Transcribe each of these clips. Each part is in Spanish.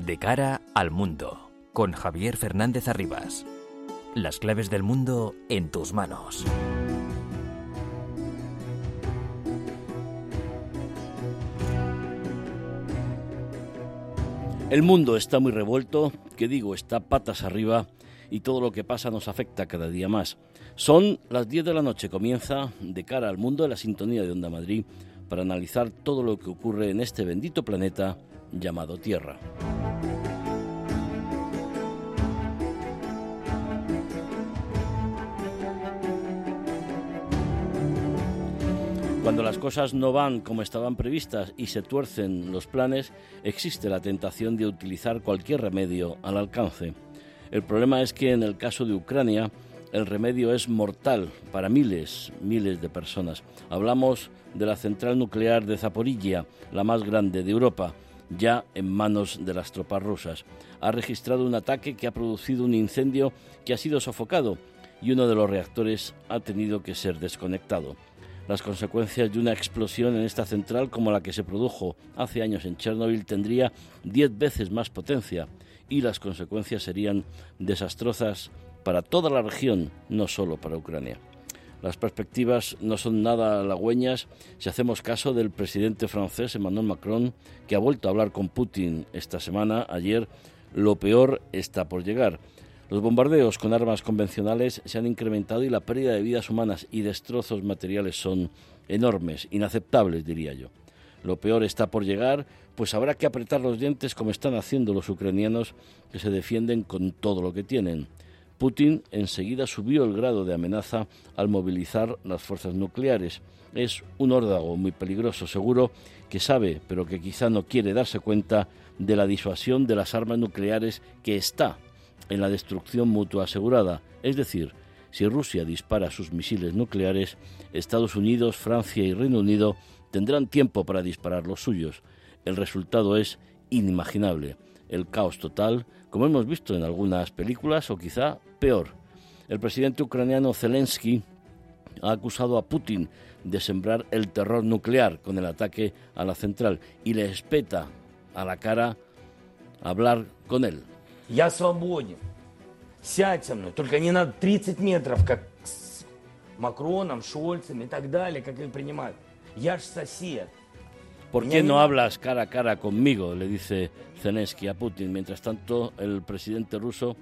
De cara al mundo, con Javier Fernández Arribas. Las claves del mundo en tus manos. El mundo está muy revuelto, que digo, está patas arriba y todo lo que pasa nos afecta cada día más. Son las 10 de la noche, comienza de cara al mundo la sintonía de Onda Madrid para analizar todo lo que ocurre en este bendito planeta llamado Tierra. Cuando las cosas no van como estaban previstas y se tuercen los planes, existe la tentación de utilizar cualquier remedio al alcance. El problema es que en el caso de Ucrania, el remedio es mortal para miles, miles de personas. Hablamos de la central nuclear de Zaporilla, la más grande de Europa, ya en manos de las tropas rusas. Ha registrado un ataque que ha producido un incendio que ha sido sofocado y uno de los reactores ha tenido que ser desconectado. Las consecuencias de una explosión en esta central como la que se produjo hace años en Chernobyl tendría diez veces más potencia y las consecuencias serían desastrosas para toda la región, no solo para Ucrania. Las perspectivas no son nada halagüeñas si hacemos caso del presidente francés Emmanuel Macron, que ha vuelto a hablar con Putin esta semana. Ayer, lo peor está por llegar. Los bombardeos con armas convencionales se han incrementado y la pérdida de vidas humanas y destrozos materiales son enormes, inaceptables, diría yo. Lo peor está por llegar, pues habrá que apretar los dientes como están haciendo los ucranianos que se defienden con todo lo que tienen. Putin enseguida subió el grado de amenaza al movilizar las fuerzas nucleares. Es un órdago muy peligroso, seguro que sabe, pero que quizá no quiere darse cuenta de la disuasión de las armas nucleares que está en la destrucción mutua asegurada, es decir, si Rusia dispara sus misiles nucleares, Estados Unidos, Francia y Reino Unido tendrán tiempo para disparar los suyos. El resultado es inimaginable, el caos total, como hemos visto en algunas películas, o quizá peor. El presidente ucraniano Zelensky ha acusado a Putin de sembrar el terror nuclear con el ataque a la central y le espeta a la cara hablar con él. Я свободен. Сядь со мной. Только не надо 30 метров, как с Макроном, Шольцем и так далее, как их принимают. Я ж сосед. ¿Por qué no hablas cara a cara conmigo? le dice Zelensky a Putin. Mientras tanto, el presidente ruso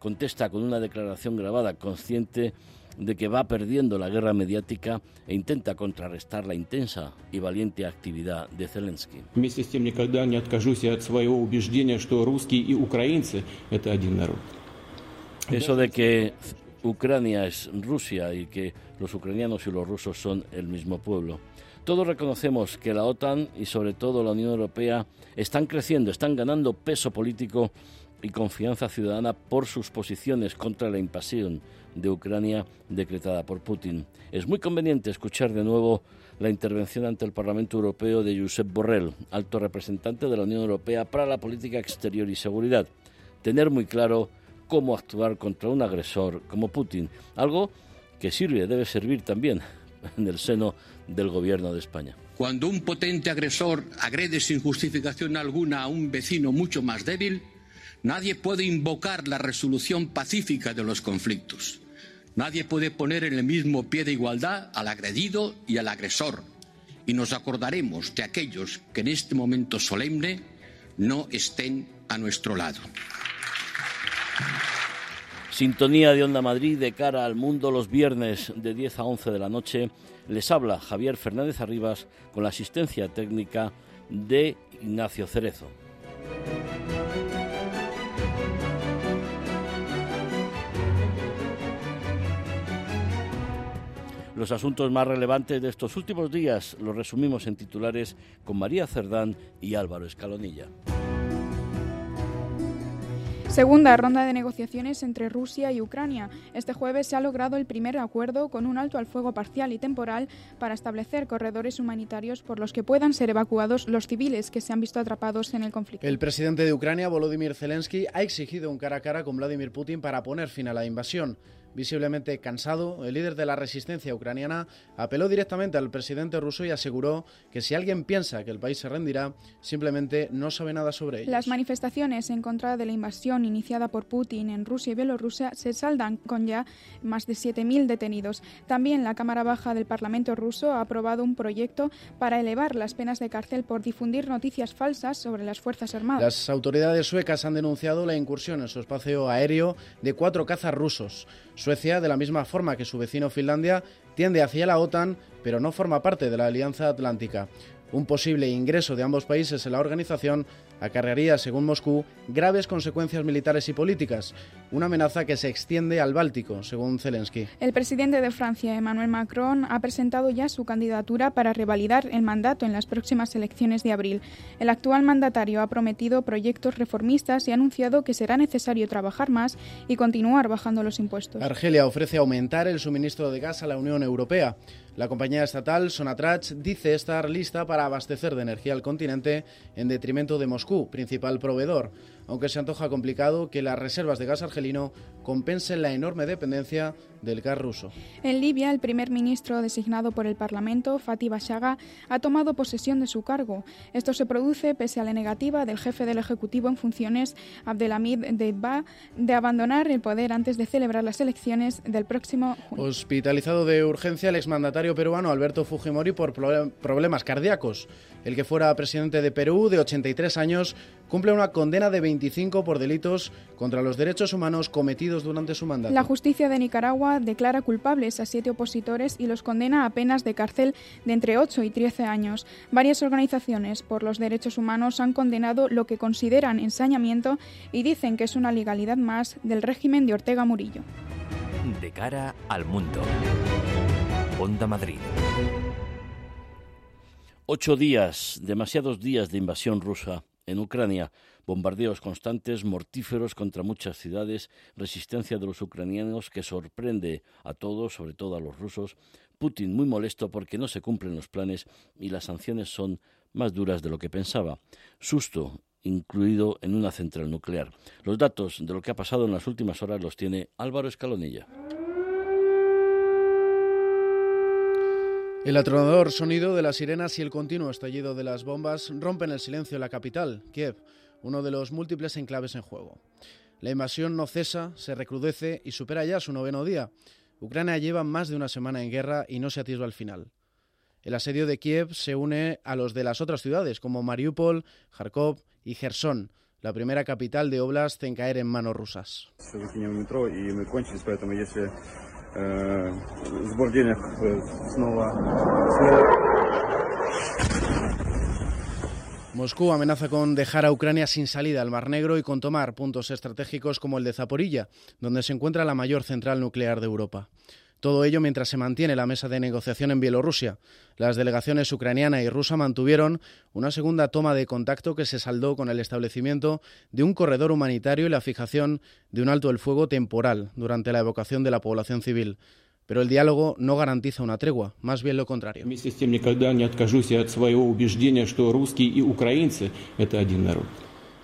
contesta con una declaración grabada, consciente de que va perdiendo la guerra mediática e intenta contrarrestar la intensa y valiente actividad de Zelensky. Вместе с тем никогда не откажусь от своего убеждения, что русские и украинцы – это один народ. Eso de que Ucrania es Rusia y que los ucranianos y los rusos son el mismo pueblo. Todos reconocemos que la OTAN y sobre todo la Unión Europea están creciendo, están ganando peso político y confianza ciudadana por sus posiciones contra la invasión de Ucrania decretada por Putin. Es muy conveniente escuchar de nuevo la intervención ante el Parlamento Europeo de Josep Borrell, alto representante de la Unión Europea para la política exterior y seguridad. Tener muy claro cómo actuar contra un agresor como Putin, algo que sirve, debe servir también en el seno del gobierno de España. Cuando un potente agresor agrede sin justificación alguna a un vecino mucho más débil, nadie puede invocar la resolución pacífica de los conflictos. Nadie puede poner en el mismo pie de igualdad al agredido y al agresor. Y nos acordaremos de aquellos que en este momento solemne no estén a nuestro lado. Sintonía de Onda Madrid de cara al mundo los viernes de 10 a 11 de la noche. Les habla Javier Fernández Arribas con la asistencia técnica de Ignacio Cerezo. Los asuntos más relevantes de estos últimos días los resumimos en titulares con María Cerdán y Álvaro Escalonilla. Segunda ronda de negociaciones entre Rusia y Ucrania. Este jueves se ha logrado el primer acuerdo con un alto al fuego parcial y temporal para establecer corredores humanitarios por los que puedan ser evacuados los civiles que se han visto atrapados en el conflicto. El presidente de Ucrania, Volodymyr Zelensky, ha exigido un cara a cara con Vladimir Putin para poner fin a la invasión. Visiblemente cansado, el líder de la resistencia ucraniana apeló directamente al presidente ruso y aseguró que si alguien piensa que el país se rendirá, simplemente no sabe nada sobre ello. Las manifestaciones en contra de la invasión iniciada por Putin en Rusia y Bielorrusia se saldan con ya más de 7.000 detenidos. También la Cámara Baja del Parlamento ruso ha aprobado un proyecto para elevar las penas de cárcel por difundir noticias falsas sobre las Fuerzas Armadas. Las autoridades suecas han denunciado la incursión en su espacio aéreo de cuatro cazas rusos. Suecia, de la misma forma que su vecino Finlandia, tiende hacia la OTAN, pero no forma parte de la Alianza Atlántica. Un posible ingreso de ambos países en la organización acarrearía, según Moscú, graves consecuencias militares y políticas, una amenaza que se extiende al Báltico, según Zelensky. El presidente de Francia, Emmanuel Macron, ha presentado ya su candidatura para revalidar el mandato en las próximas elecciones de abril. El actual mandatario ha prometido proyectos reformistas y ha anunciado que será necesario trabajar más y continuar bajando los impuestos. Argelia ofrece aumentar el suministro de gas a la Unión Europea. La compañía estatal Sonatrach dice estar lista para abastecer de energía al continente en detrimento de Moscú, principal proveedor. Aunque se antoja complicado que las reservas de gas argelino compensen la enorme dependencia del gas ruso. En Libia, el primer ministro designado por el Parlamento, Fatih Bashaga, ha tomado posesión de su cargo. Esto se produce pese a la negativa del jefe del Ejecutivo en funciones, Abdelhamid Deiba, de abandonar el poder antes de celebrar las elecciones del próximo junio. Hospitalizado de urgencia el exmandatario peruano Alberto Fujimori por problemas cardíacos. El que fuera presidente de Perú, de 83 años, cumple una condena de 25 por delitos contra los derechos humanos cometidos durante su mandato. La justicia de Nicaragua declara culpables a siete opositores y los condena a penas de cárcel de entre 8 y 13 años. Varias organizaciones por los derechos humanos han condenado lo que consideran ensañamiento y dicen que es una legalidad más del régimen de Ortega Murillo. De cara al mundo. Onda Madrid. Ocho días, demasiados días de invasión rusa en Ucrania, bombardeos constantes, mortíferos contra muchas ciudades, resistencia de los ucranianos que sorprende a todos, sobre todo a los rusos, Putin muy molesto porque no se cumplen los planes y las sanciones son más duras de lo que pensaba. Susto incluido en una central nuclear. Los datos de lo que ha pasado en las últimas horas los tiene Álvaro Escalonilla. El atronador sonido de las sirenas y el continuo estallido de las bombas rompen el silencio en la capital, Kiev, uno de los múltiples enclaves en juego. La invasión no cesa, se recrudece y supera ya su noveno día. Ucrania lleva más de una semana en guerra y no se atisba al final. El asedio de Kiev se une a los de las otras ciudades como Mariupol, Kharkov y Gerson, la primera capital de Oblast en caer en manos rusas. Moscú amenaza con dejar a Ucrania sin salida al Mar Negro y con tomar puntos estratégicos como el de Zaporilla, donde se encuentra la mayor central nuclear de Europa. Todo ello mientras se mantiene la mesa de negociación en Bielorrusia. Las delegaciones ucraniana y rusa mantuvieron una segunda toma de contacto que se saldó con el establecimiento de un corredor humanitario y la fijación de un alto el fuego temporal durante la evacuación de la población civil. Pero el diálogo no garantiza una tregua, más bien lo contrario.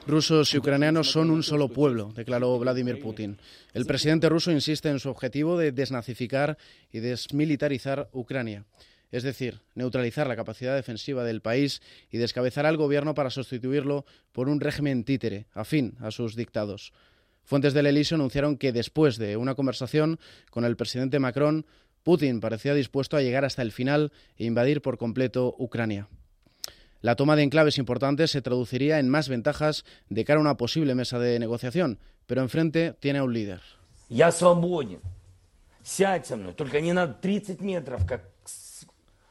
Rusos y ucranianos son un solo pueblo, declaró Vladimir Putin. El presidente ruso insiste en su objetivo de desnazificar y desmilitarizar Ucrania, es decir, neutralizar la capacidad defensiva del país y descabezar al gobierno para sustituirlo por un régimen títere, afín a sus dictados. Fuentes del Elíseo anunciaron que después de una conversación con el presidente Macron, Putin parecía dispuesto a llegar hasta el final e invadir por completo Ucrania. La toma de enclaves importantes se traduciría en más ventajas de cara a una posible mesa de negociación, pero enfrente tiene a un líder. Я свободен. Сядь со мной, только не на 30 метров, как с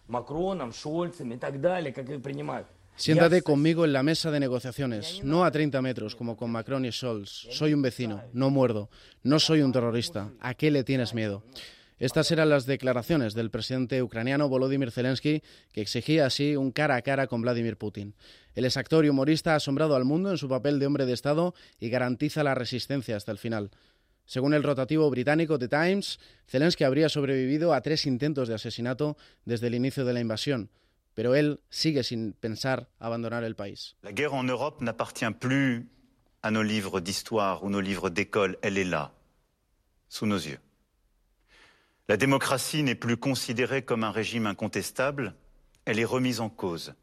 Макроном, Шольцем и так далее, как их принимают. Siéntate conmigo en la mesa de negociaciones, no a 30 metros como con Macron y Scholz. Soy un vecino, no muerdo. No soy un terrorista. ¿A qué le tienes miedo? Estas eran las declaraciones del presidente ucraniano Volodymyr Zelensky, que exigía así un cara a cara con Vladimir Putin. El exactor y humorista ha asombrado al mundo en su papel de hombre de Estado y garantiza la resistencia hasta el final. Según el rotativo británico The Times, Zelensky habría sobrevivido a tres intentos de asesinato desde el inicio de la invasión, pero él sigue sin pensar abandonar el país. La guerra en Europa n'appartient plus a nos livres d'histoire ou nos livres d'école, elle est là, sous nos yeux. La démocratie n'est plus considérée comme un régime incontestable, elle est remise en cause,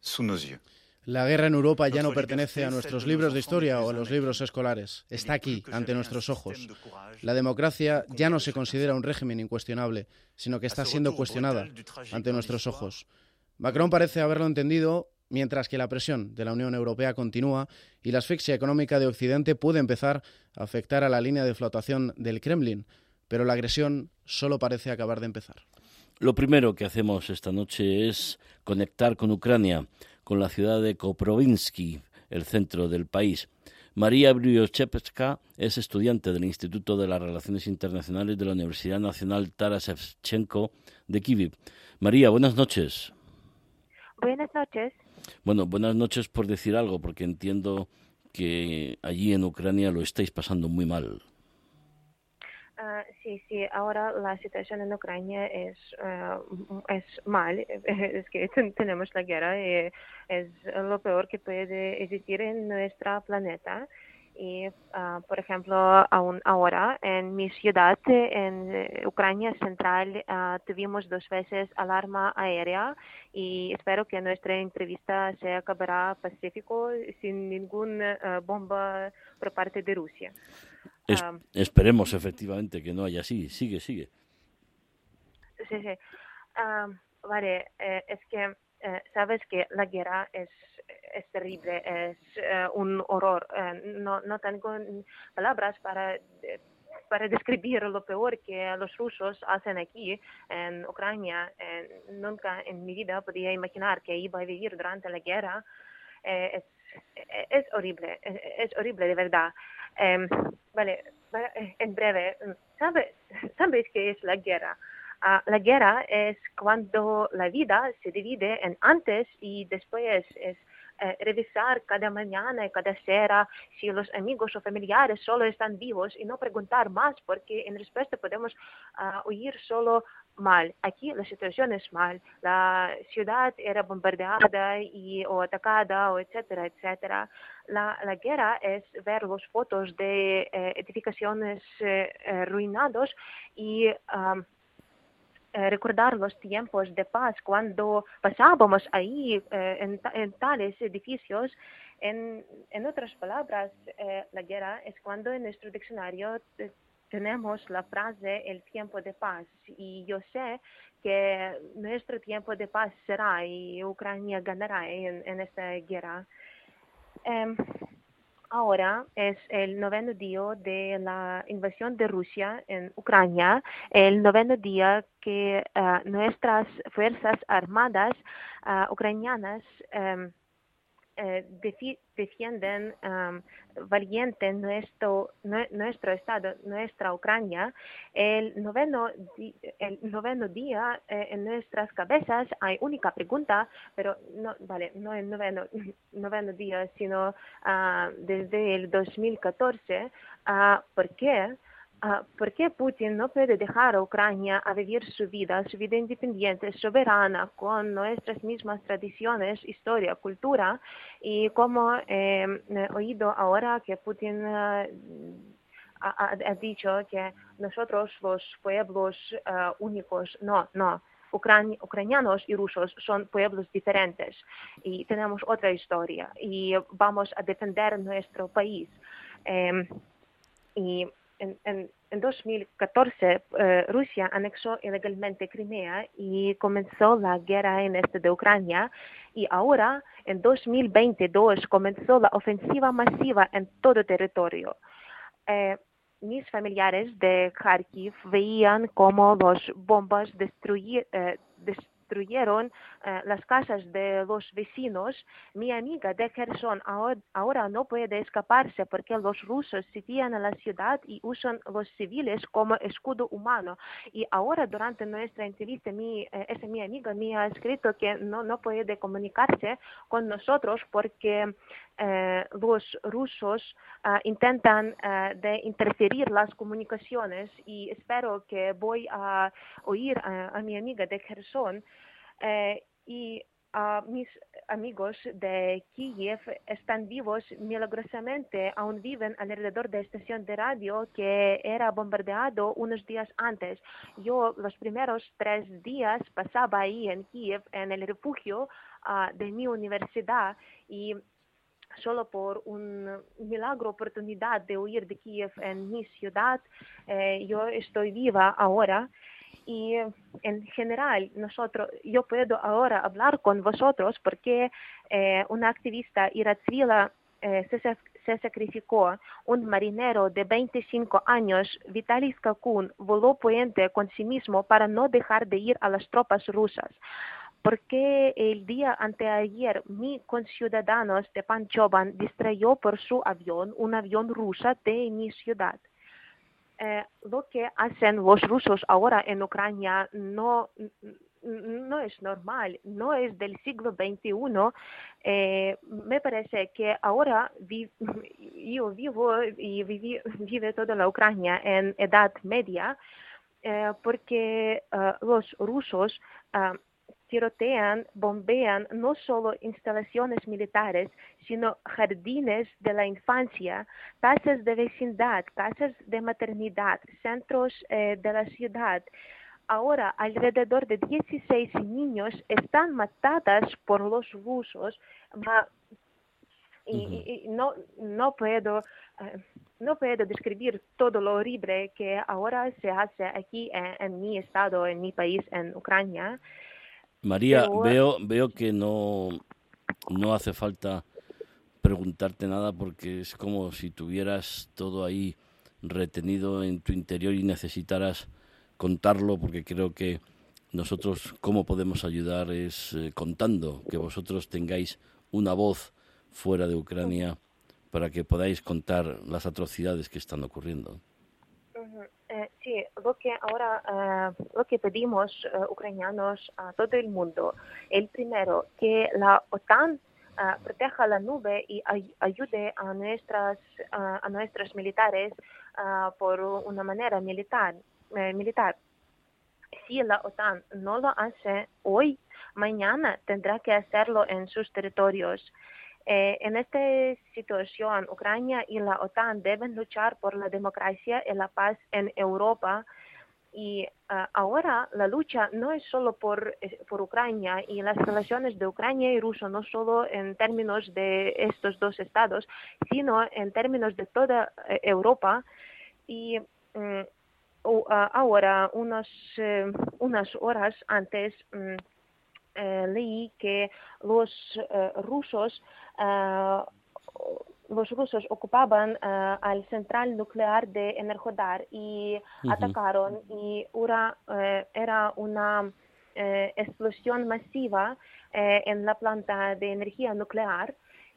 sous nos yeux. La guerra en Europa ya no pertenece a nuestros libros de historia o a los libros escolares. Está aquí, ante nuestros ojos. La democracia ya no se considera un régimen incuestionable, sino que está siendo cuestionada ante nuestros ojos. Macron parece haberlo entendido, mientras que la presión de la Unión Europea continúa y la asfixia económica de Occidente puede empezar a afectar a la línea de flotación del Kremlin. Pero la agresión solo parece acabar de empezar. Lo primero que hacemos esta noche es conectar con Ucrania con la ciudad de Koprovinsky, el centro del país. María Briochevska es estudiante del Instituto de las Relaciones Internacionales de la Universidad Nacional Taras Shevchenko de Kiev. María, buenas noches. Buenas noches. Bueno, buenas noches por decir algo, porque entiendo que allí en Ucrania lo estáis pasando muy mal. Uh, sí, sí, ahora la situación en Ucrania es, uh, es mal, es que tenemos la guerra y es lo peor que puede existir en nuestro planeta. Y, uh, por ejemplo, aún ahora en mi ciudad, en Ucrania Central, tuvimos dos veces alarma aérea y espero que nuestra entrevista se acabará pacífico sin ninguna bomba por parte de Rusia. Es, um, esperemos efectivamente que no haya así. Sigue, sigue. Sí, sí. Vale, eh, es que eh, sabes que la guerra es, es terrible, es eh, un horror. Eh, no, no tengo palabras para, para describir lo peor que los rusos hacen aquí en Ucrania. nunca en mi vida podía imaginar que iba a vivir durante la guerra. es, horrible, es, horrible de verdad. Eh, vale, en breve, ¿sabes, ¿sabes qué es la guerra? Uh, la guerra es cuando la vida se divide en antes y después. Es eh, revisar cada mañana y cada cera si los amigos o familiares solo están vivos y no preguntar más porque en respuesta podemos uh, oír solo mal. Aquí la situación es mal. La ciudad era bombardeada y, o atacada, o etcétera, etcétera. La, la guerra es ver las fotos de eh, edificaciones eh, eh, y um, recordar los tiempos de paz cuando pasábamos ahí eh, en, en, tales edificios. En, en otras palabras, eh, la guerra es cuando en nuestro diccionario tenemos la frase el tiempo de paz y yo sé que nuestro tiempo de paz será y Ucrania ganará en, en esta guerra. Um, ahora es el noveno día de la invasión de Rusia en Ucrania, el noveno día que uh, nuestras fuerzas armadas uh, ucranianas um, eh, defienden um, valiente nuestro, nuestro Estado, nuestra Ucrania, el noveno, el noveno día eh, en nuestras cabezas hay única pregunta, pero no, vale, no el noveno, noveno día, sino uh, desde el 2014, uh, ¿por qué? Uh, ¿Por qué Putin no puede dejar a Ucrania a vivir su vida, su vida independiente, soberana, con nuestras mismas tradiciones, historia, cultura? Y como eh, he oído ahora que Putin uh, ha, dicho que nosotros los pueblos uh, únicos, no, no. Ucrani ucranianos y rusos son pueblos diferentes y tenemos otra historia y vamos a defender nuestro país. Eh, y en, en, en 2014 eh, Rusia anexó ilegalmente Crimea y comenzó la guerra en este de Ucrania y ahora en 2022 comenzó la ofensiva masiva en todo territorio. Eh, mis familiares de Kharkiv veían cómo las bombas destruyeron eh, destruyeron eh, las casas de los vecinos. Mi amiga de Kherson ahora, no puede escaparse porque los rusos sitian a la ciudad y usan los civiles como escudo humano. Y ahora durante nuestra entrevista, mi, eh, esa mi amiga me ha escrito que no, puede comunicarse con nosotros porque eh, los rusos intentan de interferir las comunicaciones y espero que voy a oír a, a mi amiga de Kherson eh, y mis amigos de Kiev están vivos milagrosamente, aún viven alrededor de la estación de radio que era bombardeado unos días antes. Yo los primeros tres días pasaba ahí en Kiev, en el refugio ah, de mi universidad y solo por un milagro oportunidad de huir de Kiev en mi ciudad, eh, yo estoy viva ahora y en general nosotros yo puedo ahora hablar con vosotros porque eh, una activista iratzvila eh, se, sacrificó. Un marinero de 25 años Vitaly Skakun voló puente con sí mismo para no dejar de ir a las tropas rusas. Porque el día anteayer mi conciudadanos de Panchoban distrayó por su avión un avión ruso de mi ciudad eh, lo que hacen los rusos ahora en Ucrania no, no es normal, no es del siglo XXI. Eh, me parece que ahora yo vivo y vive toda la Ucrania en edad media eh, porque los rusos tirotean, bombean no solo instalaciones militares, sino jardines de la infancia, casas de vecindad, casas de maternidad, centros eh, de la ciudad. Ahora, alrededor de 16 niños están matadas por los rusos. y, no, no puedo eh, no puedo describir todo lo horrible que ahora se hace aquí en mi estado, en mi país, en Ucrania. María, veo, veo que no, no hace falta preguntarte nada porque es como si tuvieras todo ahí retenido en tu interior y necesitaras contarlo porque creo que nosotros cómo podemos ayudar es eh, contando que vosotros tengáis una voz fuera de Ucrania para que podáis contar las atrocidades que están ocurriendo. Lo que ahora, eh, lo que pedimos eh, ucranianos a todo el mundo, el primero, que la OTAN proteja la nube y ayude a nuestras, a nuestros militares por una manera militar, militar. Si la OTAN no lo hace hoy, mañana tendrá que hacerlo en sus territorios. Eh, en esta situación, Ucrania y la OTAN deben luchar por la democracia y la paz en Europa. Y ah, ahora la lucha no es solo por, eh, por Ucrania y las relaciones de Ucrania y Rusia, no solo en términos de estos dos estados, sino en términos de toda eh, Europa. Y ah, ahora, unos, unas horas antes, mm, leí que los rusos eh, los rusos ocupaban uh, al central nuclear de Energodar y atacaron y era, era una explosión masiva en la planta de energía nuclear.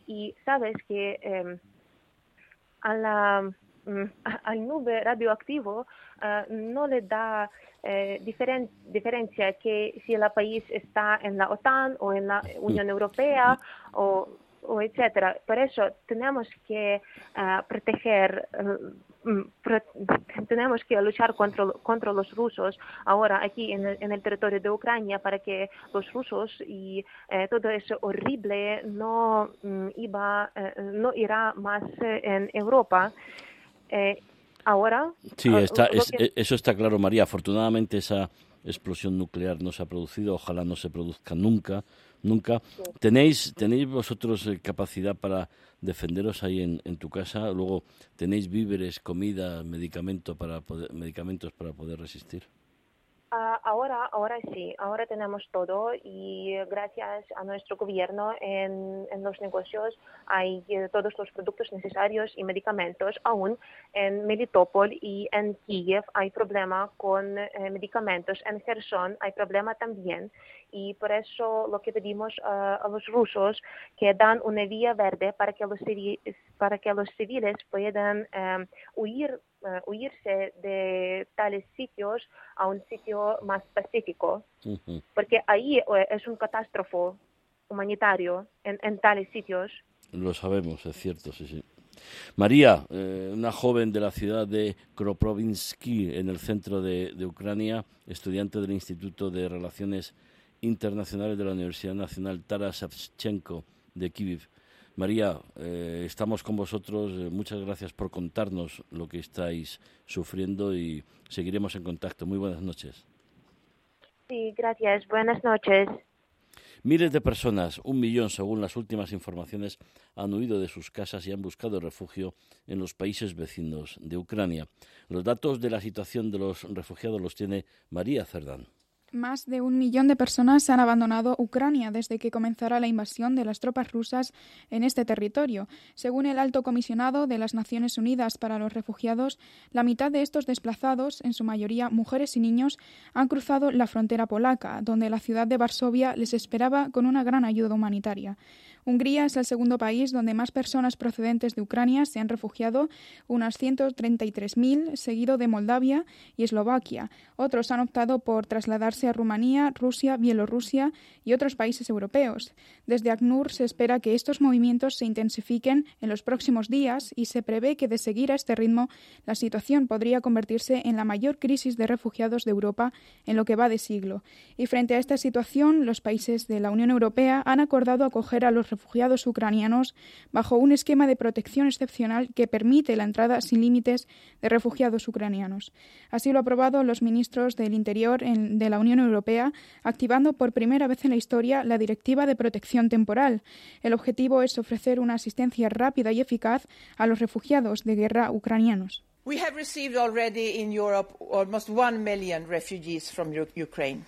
Y sabes que a la, al nube radioactivo no le da diferen, diferencia que si el país está en la OTAN o en la Unión Europea o etcétera. Por eso tenemos que uh, proteger, pro, tenemos que luchar contra, contra los rusos ahora aquí en el, en el, territorio de Ucrania para que los rusos y todo eso horrible no um, iba, no irá más en Europa. Ahora. Sí, está, es, que... eso está claro, María. Afortunadamente esa explosión nuclear no se ha producido, ojalá no se produzca nunca nunca. ¿Tenéis, ¿Tenéis vosotros eh, capacidad para defenderos ahí en, en tu casa? Luego, ¿tenéis víveres, comida, medicamento para poder, medicamentos para poder resistir? Uh, ahora, ahora sí, ahora tenemos todo y gracias a nuestro gobierno en, los negocios hay eh, todos los productos necesarios y medicamentos. Aún en Melitopol y en Kiev hay problema con eh, medicamentos. En Kherson hay problema también y por eso lo que pedimos uh, a los rusos que dan una vía verde para que los para que los civiles puedan um, huir uh, huirse de tales sitios a un sitio más pacífico, uh -huh. porque ahí uh, es un catástrofe humanitario en, en, tales sitios. Lo sabemos, es cierto, sí, sí. María, eh, una joven de la ciudad de Kroprovinsky, en el centro de, de Ucrania, estudiante del Instituto de Relaciones internacionales de la Universidad Nacional Taras Shevchenko de Kiev. María, eh, estamos con vosotros. Eh, muchas gracias por contarnos lo que estáis sufriendo y seguiremos en contacto. Muy buenas noches. Sí, gracias. Buenas noches. Miles de personas, un millón según las últimas informaciones, han huido de sus casas y han buscado refugio en los países vecinos de Ucrania. Los datos de la situación de los refugiados los tiene María Cerdán. Más de un millón de personas han abandonado Ucrania desde que comenzara la invasión de las tropas rusas en este territorio. Según el alto comisionado de las Naciones Unidas para los Refugiados, la mitad de estos desplazados, en su mayoría mujeres y niños, han cruzado la frontera polaca, donde la ciudad de Varsovia les esperaba con una gran ayuda humanitaria. Hungría es el segundo país donde más personas procedentes de Ucrania se han refugiado, unas 133.000, seguido de Moldavia y Eslovaquia. Otros han optado por trasladarse a Rumanía, Rusia, Bielorrusia y otros países europeos. Desde ACNUR se espera que estos movimientos se intensifiquen en los próximos días y se prevé que de seguir a este ritmo la situación podría convertirse en la mayor crisis de refugiados de Europa en lo que va de siglo. Y frente a esta situación, los países de la Unión Europea han acordado acoger a los refugiados ucranianos bajo un esquema de protección excepcional que permite la entrada sin límites de refugiados ucranianos. Así lo han aprobado los ministros del Interior de la Unión Europea, activando por primera vez en la historia la Directiva de Protección Temporal. El objetivo es ofrecer una asistencia rápida y eficaz a los refugiados de guerra ucranianos. We have received already in Europe almost million refugees from Ukraine.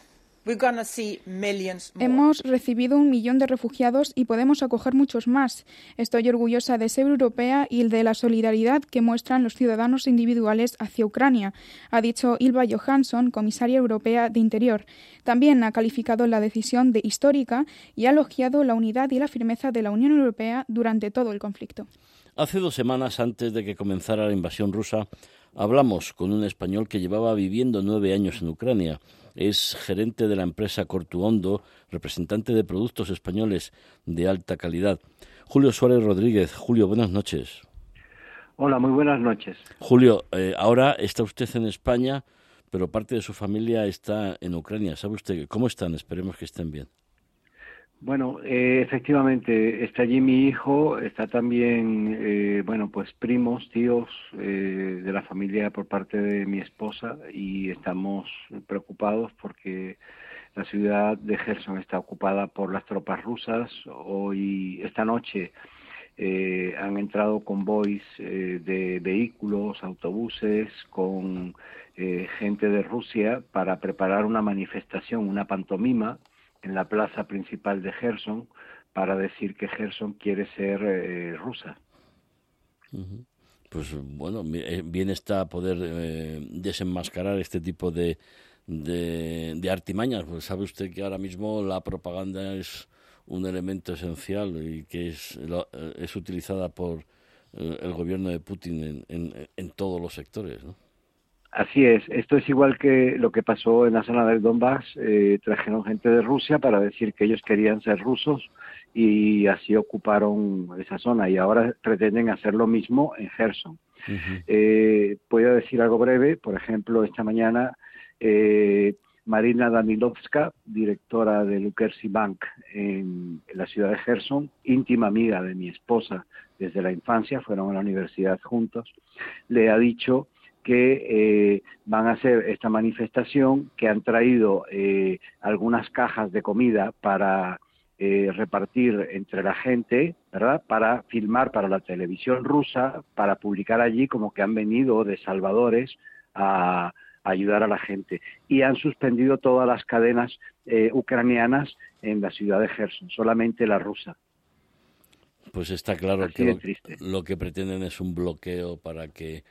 Hemos recibido un millón de refugiados y podemos acoger muchos más. Estoy orgullosa de ser europea y de la solidaridad que muestran los ciudadanos individuales hacia Ucrania, ha dicho Ilva Johansson, comisaria europea de Interior. También ha calificado la decisión de histórica y ha elogiado la unidad y la firmeza de la Unión Europea durante todo el conflicto. Hace dos semanas antes de que comenzara la invasión rusa, hablamos con un español que llevaba viviendo nueve años en Ucrania es gerente de la empresa Cortuondo, representante de productos españoles de alta calidad. Julio Suárez Rodríguez. Julio, buenas noches. Hola, muy buenas noches. Julio, eh, ahora está usted en España, pero parte de su familia está en Ucrania. ¿Sabe usted cómo están? Esperemos que estén bien. Bueno, eh, efectivamente, está allí mi hijo, está también, eh, bueno, pues primos, tíos eh, de la familia por parte de mi esposa y estamos preocupados porque la ciudad de Gerson está ocupada por las tropas rusas. Hoy, esta noche, han entrado convoys de vehículos, autobuses, con gente de Rusia para preparar una manifestación, una pantomima en la plaza principal de Gerson para decir que Gerson quiere ser eh, rusa. Pues bueno, eh, bien está poder eh, desenmascarar este tipo de, de, artimañas. Pues sabe usted que ahora mismo la propaganda es un elemento esencial y que es, es utilizada por el gobierno de Putin en, en todos los sectores. ¿no? Así es, esto es igual que lo que pasó en la zona del Donbass, eh, trajeron gente de Rusia para decir que ellos querían ser rusos y así ocuparon esa zona y ahora pretenden hacer lo mismo en Gerson. eh, puedo decir algo breve, por ejemplo, esta mañana eh, Marina Danilovska, directora de Lukersi Bank en, en la ciudad de Gerson, íntima amiga de mi esposa desde la infancia, fueron a la universidad juntos, le ha dicho que eh, van a hacer esta manifestación, que han traído eh, algunas cajas de comida para eh, repartir entre la gente, ¿verdad? Para filmar para la televisión rusa, para publicar allí como que han venido de salvadores a, ayudar a la gente. Y han suspendido todas las cadenas ucranianas en la ciudad de Gerson, solamente la rusa. Pues está claro que lo que pretenden es un bloqueo para que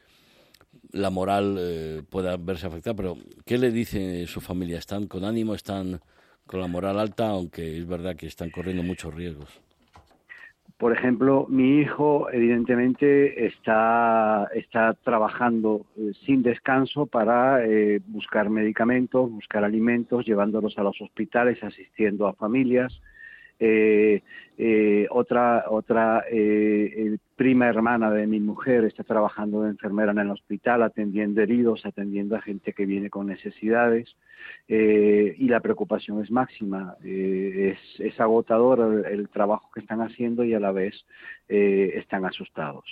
la moral eh, pueda verse afectada, pero ¿qué le dice su familia? ¿Están con ánimo? ¿Están con la moral alta? Aunque es verdad que están corriendo muchos riesgos. Por ejemplo, mi hijo evidentemente está, está trabajando eh, sin descanso para eh, buscar medicamentos, buscar alimentos, llevándolos a los hospitales, asistiendo a familias. Eh, eh, otra otra eh, prima hermana de mi mujer está trabajando de enfermera en el hospital, atendiendo heridos, atendiendo a gente que viene con necesidades y la preocupación es máxima. es, es agotador el, trabajo que están haciendo y a la vez están asustados.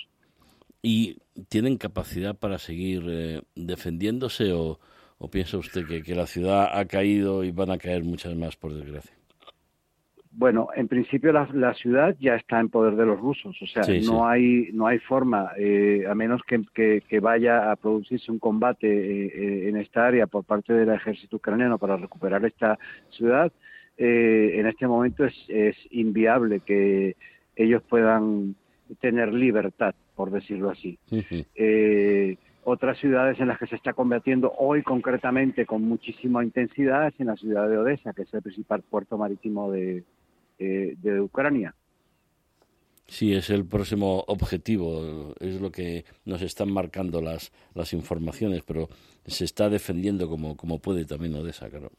¿Y tienen capacidad para seguir defendiéndose o, o, piensa usted que la ciudad ha caído y van a caer muchas más por desgracia? Bueno, en principio la, ciudad ya está en poder de los rusos, o sea, no hay no hay forma, eh, a menos que, que, vaya a producirse un combate eh, eh, en esta área por parte del ejército ucraniano para recuperar esta ciudad. en este momento es, es inviable que ellos puedan tener libertad, por decirlo así. otras ciudades en las que se está combatiendo hoy concretamente con muchísima intensidad es en la ciudad de Odessa, que es el principal puerto marítimo de, eh, de Ucrania. Sí, es el próximo objetivo, es lo que nos están marcando las, las informaciones, pero se está defendiendo como, como puede también Odessa, claro.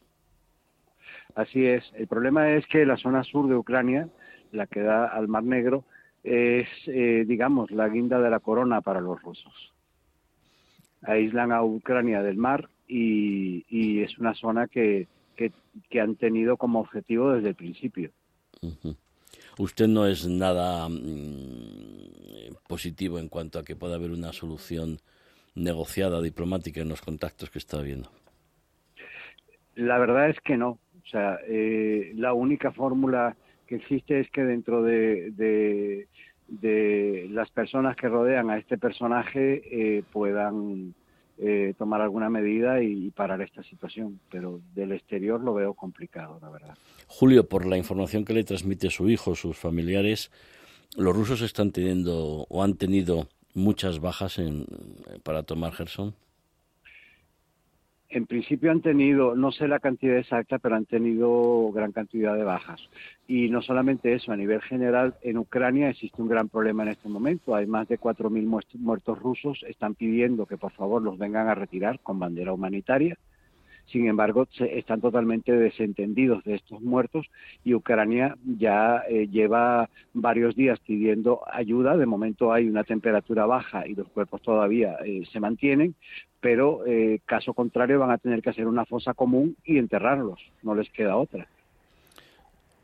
Así es. El problema es que la zona sur de Ucrania, la que da al Mar Negro, es, eh, digamos, la guinda de la corona para los rusos. Aíslan a Ucrania del mar y, y es una zona que, que, que han tenido como objetivo desde el principio. Usted no es nada mm, positivo en cuanto a que pueda haber una solución negociada, diplomática en los contactos que está habiendo. La verdad es que no. O sea, eh, la única fórmula que existe es que dentro de, de, las personas que rodean a este personaje eh, puedan eh, tomar alguna medida y, parar esta situación, pero del exterior lo veo complicado, la verdad. Julio, por la información que le transmite su hijo, sus familiares, los rusos están teniendo o han tenido muchas bajas en, para tomar Gerson. En principio han tenido, no sé la cantidad exacta, pero han tenido gran cantidad de bajas. Y no solamente eso, a nivel general, en Ucrania existe un gran problema en este momento. Hay más de 4.000 muertos rusos. Están pidiendo que por favor los vengan a retirar con bandera humanitaria. Sin embargo, están totalmente desentendidos de estos muertos y Ucrania ya eh, lleva varios días pidiendo ayuda. De momento hay una temperatura baja y los cuerpos todavía eh, se mantienen, pero eh, caso contrario van a tener que hacer una fosa común y enterrarlos. No les queda otra.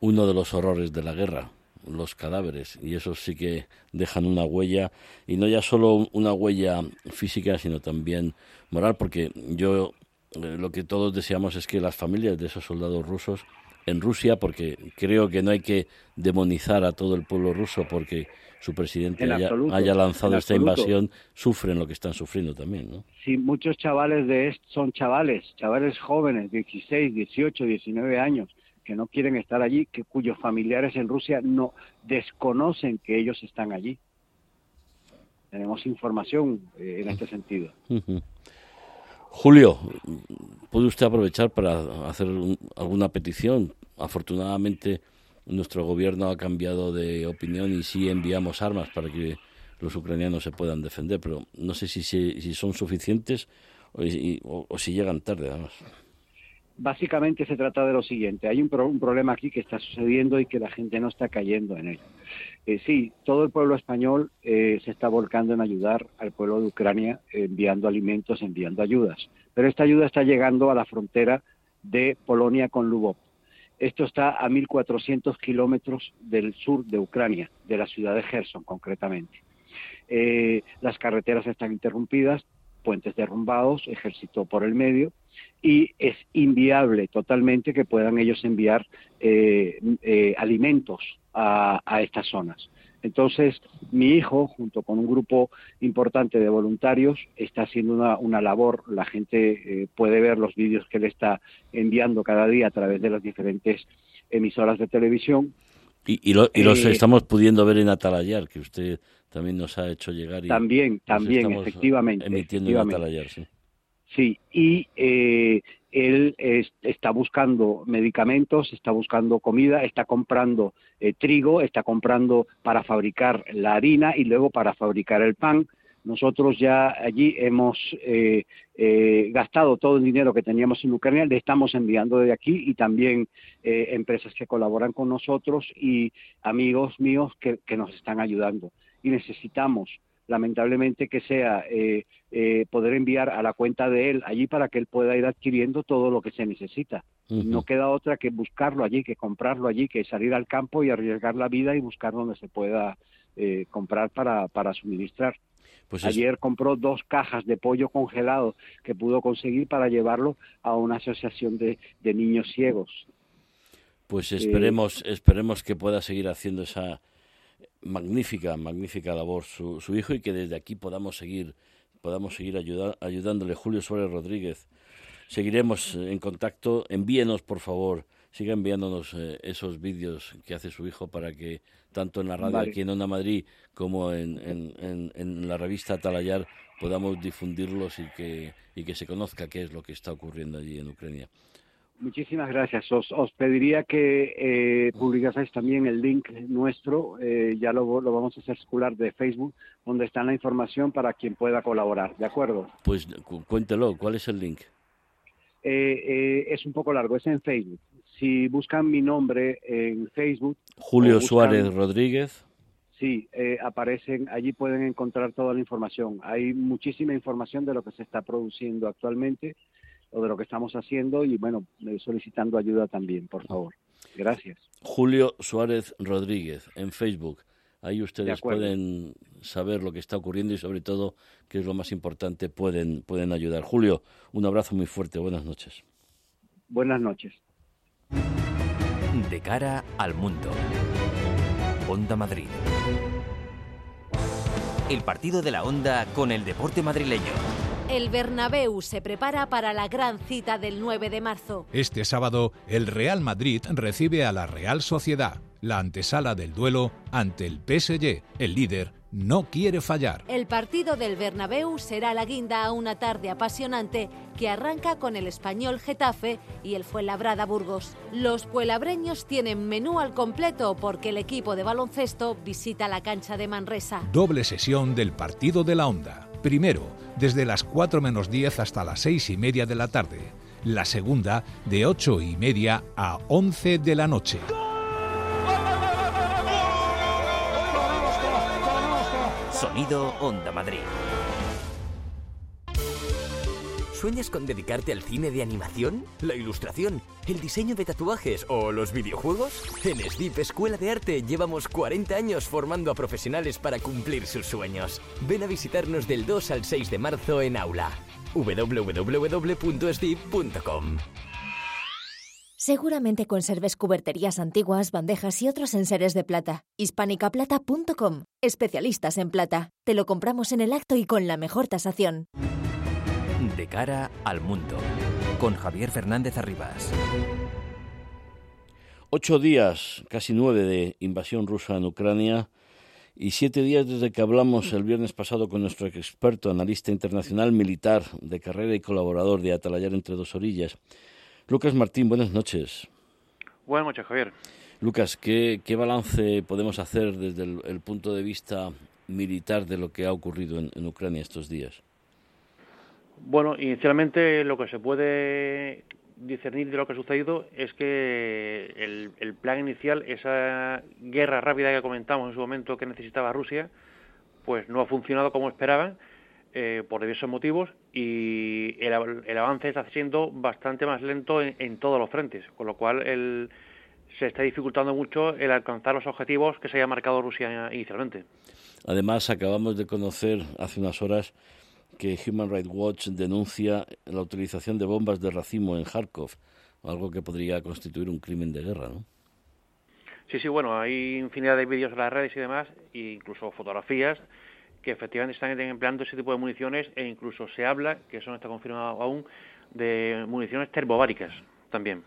Uno de los horrores de la guerra, los cadáveres y eso sí que dejan una huella y no ya solo una huella física sino también moral porque yo eh, lo que todos deseamos es que las familias de esos soldados rusos en Rusia, porque creo que no hay que demonizar a todo el pueblo ruso porque su presidente haya, lanzado esta invasión, sufren lo que están sufriendo también, ¿no? Sí, muchos chavales de son chavales, chavales jóvenes, 16, 18, 19 años, que no quieren estar allí, que cuyos familiares en Rusia no desconocen que ellos están allí. Tenemos información eh, en este sentido. Julio, puede usted aprovechar para hacer alguna petición. Afortunadamente, nuestro gobierno ha cambiado de opinión y sí enviamos armas para que los ucranianos se puedan defender, pero no sé si, si, son suficientes o, o, si llegan tarde, además. Básicamente se trata de lo siguiente, hay un, un, problema aquí que está sucediendo y que la gente no está cayendo en él. Eh, sí, todo el pueblo español eh, se está volcando en ayudar al pueblo de Ucrania, enviando alimentos, enviando ayudas, pero esta ayuda está llegando a la frontera de Polonia con Lubov. Esto está a 1.400 kilómetros del sur de Ucrania, de la ciudad de Gerson concretamente. Eh, las carreteras están interrumpidas, puentes derrumbados, ejército por el medio, y es inviable totalmente que puedan ellos enviar eh, eh, alimentos a, estas zonas. Entonces, mi hijo, junto con un grupo importante de voluntarios, está haciendo una, labor. La gente eh, puede ver los vídeos que él está enviando cada día a través de las diferentes emisoras de televisión. Y, los estamos pudiendo ver en Atalayar, que usted también nos ha hecho llegar. Y también, también, efectivamente. Emitiendo en Atalayar, sí. Sí, y eh, él está buscando medicamentos, está buscando comida, está comprando eh, trigo, está comprando para fabricar la harina y luego para fabricar el pan, Nosotros ya allí hemos eh, eh, gastado todo el dinero que teníamos en Ucrania, le estamos enviando desde aquí y también eh, empresas que colaboran con nosotros y amigos míos que, nos están ayudando. Y necesitamos, lamentablemente, que sea poder enviar a la cuenta de él allí para que él pueda ir adquiriendo todo lo que se necesita. No queda otra que buscarlo allí, que comprarlo allí, que salir al campo y arriesgar la vida y buscar donde se pueda comprar para, para suministrar. Pues Ayer compró dos cajas de pollo congelado que pudo conseguir para llevarlo a una asociación de, niños ciegos. Pues eh, esperemos, esperemos que pueda seguir haciendo esa magnífica, magnífica labor su, su hijo y que desde aquí podamos seguir, podamos seguir ayudándole. Julio Suárez Rodríguez, seguiremos en contacto. Envíenos, por favor, siga enviándonos eh, esos vídeos que hace su hijo para que tanto en la radio aquí en Onda Madrid como en, en, la revista Talayar podamos difundirlos y que, y que se conozca qué es lo que está ocurriendo allí en Ucrania. Muchísimas gracias. Os, os pediría que eh, publicaseis también el link nuestro, eh, ya lo, lo, vamos a hacer circular de Facebook, donde está la información para quien pueda colaborar, ¿de acuerdo? Pues cuéntelo, ¿cuál es el link? Eh, eh, es un poco largo, es en Facebook si buscan mi nombre en Facebook. Julio Suárez Rodríguez. Sí, eh, aparecen, allí pueden encontrar toda la información. Hay muchísima información de lo que se está produciendo actualmente o de lo que estamos haciendo y bueno, eh, solicitando ayuda también, por favor. Gracias. Julio Suárez Rodríguez en Facebook. Ahí ustedes pueden saber lo que está ocurriendo y sobre todo, que es lo más importante, pueden, pueden ayudar. Julio, un abrazo muy fuerte. Buenas noches. Buenas noches. De cara al mundo. Onda Madrid. El partido de la Onda con el deporte madrileño. El Bernabéu se prepara para la gran cita del 9 de marzo. Este sábado, el Real Madrid recibe a la Real Sociedad, la antesala del duelo ante el PSG, el líder no quiere fallar. El partido del Bernabéu será la guinda a una tarde apasionante que arranca con el español Getafe y el Fuenlabrada Burgos. Los puelabreños tienen menú al completo porque el equipo de baloncesto visita la cancha de Manresa. Doble sesión del partido de la Onda. Primero, desde las 4 menos 10 hasta las 6 y media de la tarde. La segunda, de 8 y media a 11 de la noche. Sonido Onda Madrid. ¿Sueñas con dedicarte al cine de animación, la ilustración, el diseño de tatuajes o los videojuegos? En SDIP Escuela de Arte llevamos 40 años formando a profesionales para cumplir sus sueños. Ven a visitarnos del 2 al 6 de marzo en aula. www.sdip.com Seguramente conserves cuberterías antiguas, bandejas y otros enseres de plata. Hispanicaplata.com. Especialistas en plata. Te lo compramos en el acto y con la mejor tasación. De cara al mundo. Con Javier Fernández Arribas. Ocho días, casi nueve, de invasión rusa en Ucrania y siete días desde que hablamos el viernes pasado con nuestro experto, analista internacional militar de carrera y colaborador de Atalayar entre dos orillas. Lucas Martín, buenas noches. Buenas noches, Javier. Lucas, ¿qué, balance podemos hacer desde el, punto de vista militar de lo que ha ocurrido en, Ucrania estos días? Bueno, inicialmente lo que se puede discernir de lo que ha sucedido es que el, el, plan inicial, esa guerra rápida que comentamos en su momento que necesitaba Rusia, pues no ha funcionado como esperaban eh, por diversos motivos y el, avance está siendo bastante más lento en, todos los frentes, con lo cual el, se está dificultando mucho el alcanzar los objetivos que se haya marcado Rusia inicialmente. Además, acabamos de conocer hace unas horas que Human Rights Watch denuncia la utilización de bombas de racimo en Kharkov, algo que podría constituir un crimen de guerra, ¿no? Sí, sí, bueno, hay infinidad de vídeos en las redes y demás, e incluso fotografías que efectivamente están empleando ese tipo de municiones e incluso se habla, que eso no está confirmado aún, de municiones termobáricas también.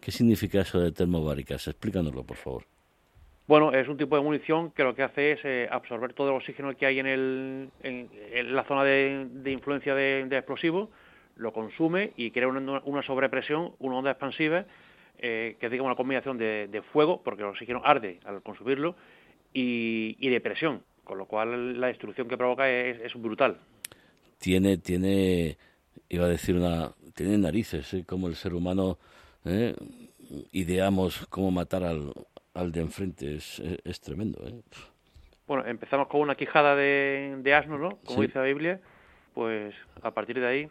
¿Qué significa eso de termobáricas? Explícanoslo, por favor. Bueno, es un tipo de munición que lo que hace es eh, absorber todo el oxígeno que hay en, el, en, la zona de, influencia de, de, explosivo, lo consume y crea una, sobrepresión, una onda expansiva, eh, que es digamos una combinación de, fuego, porque el oxígeno arde al consumirlo, y, y de presión, con lo cual la destrucción que provoca es, es brutal. Tiene, tiene, iba a decir una, tiene narices, ¿eh? como el ser humano ¿eh? ideamos cómo matar al, al de enfrente, es, es, tremendo. ¿eh? Bueno, empezamos con una quijada de, de asno, ¿no? Como dice la Biblia, pues a partir de ahí...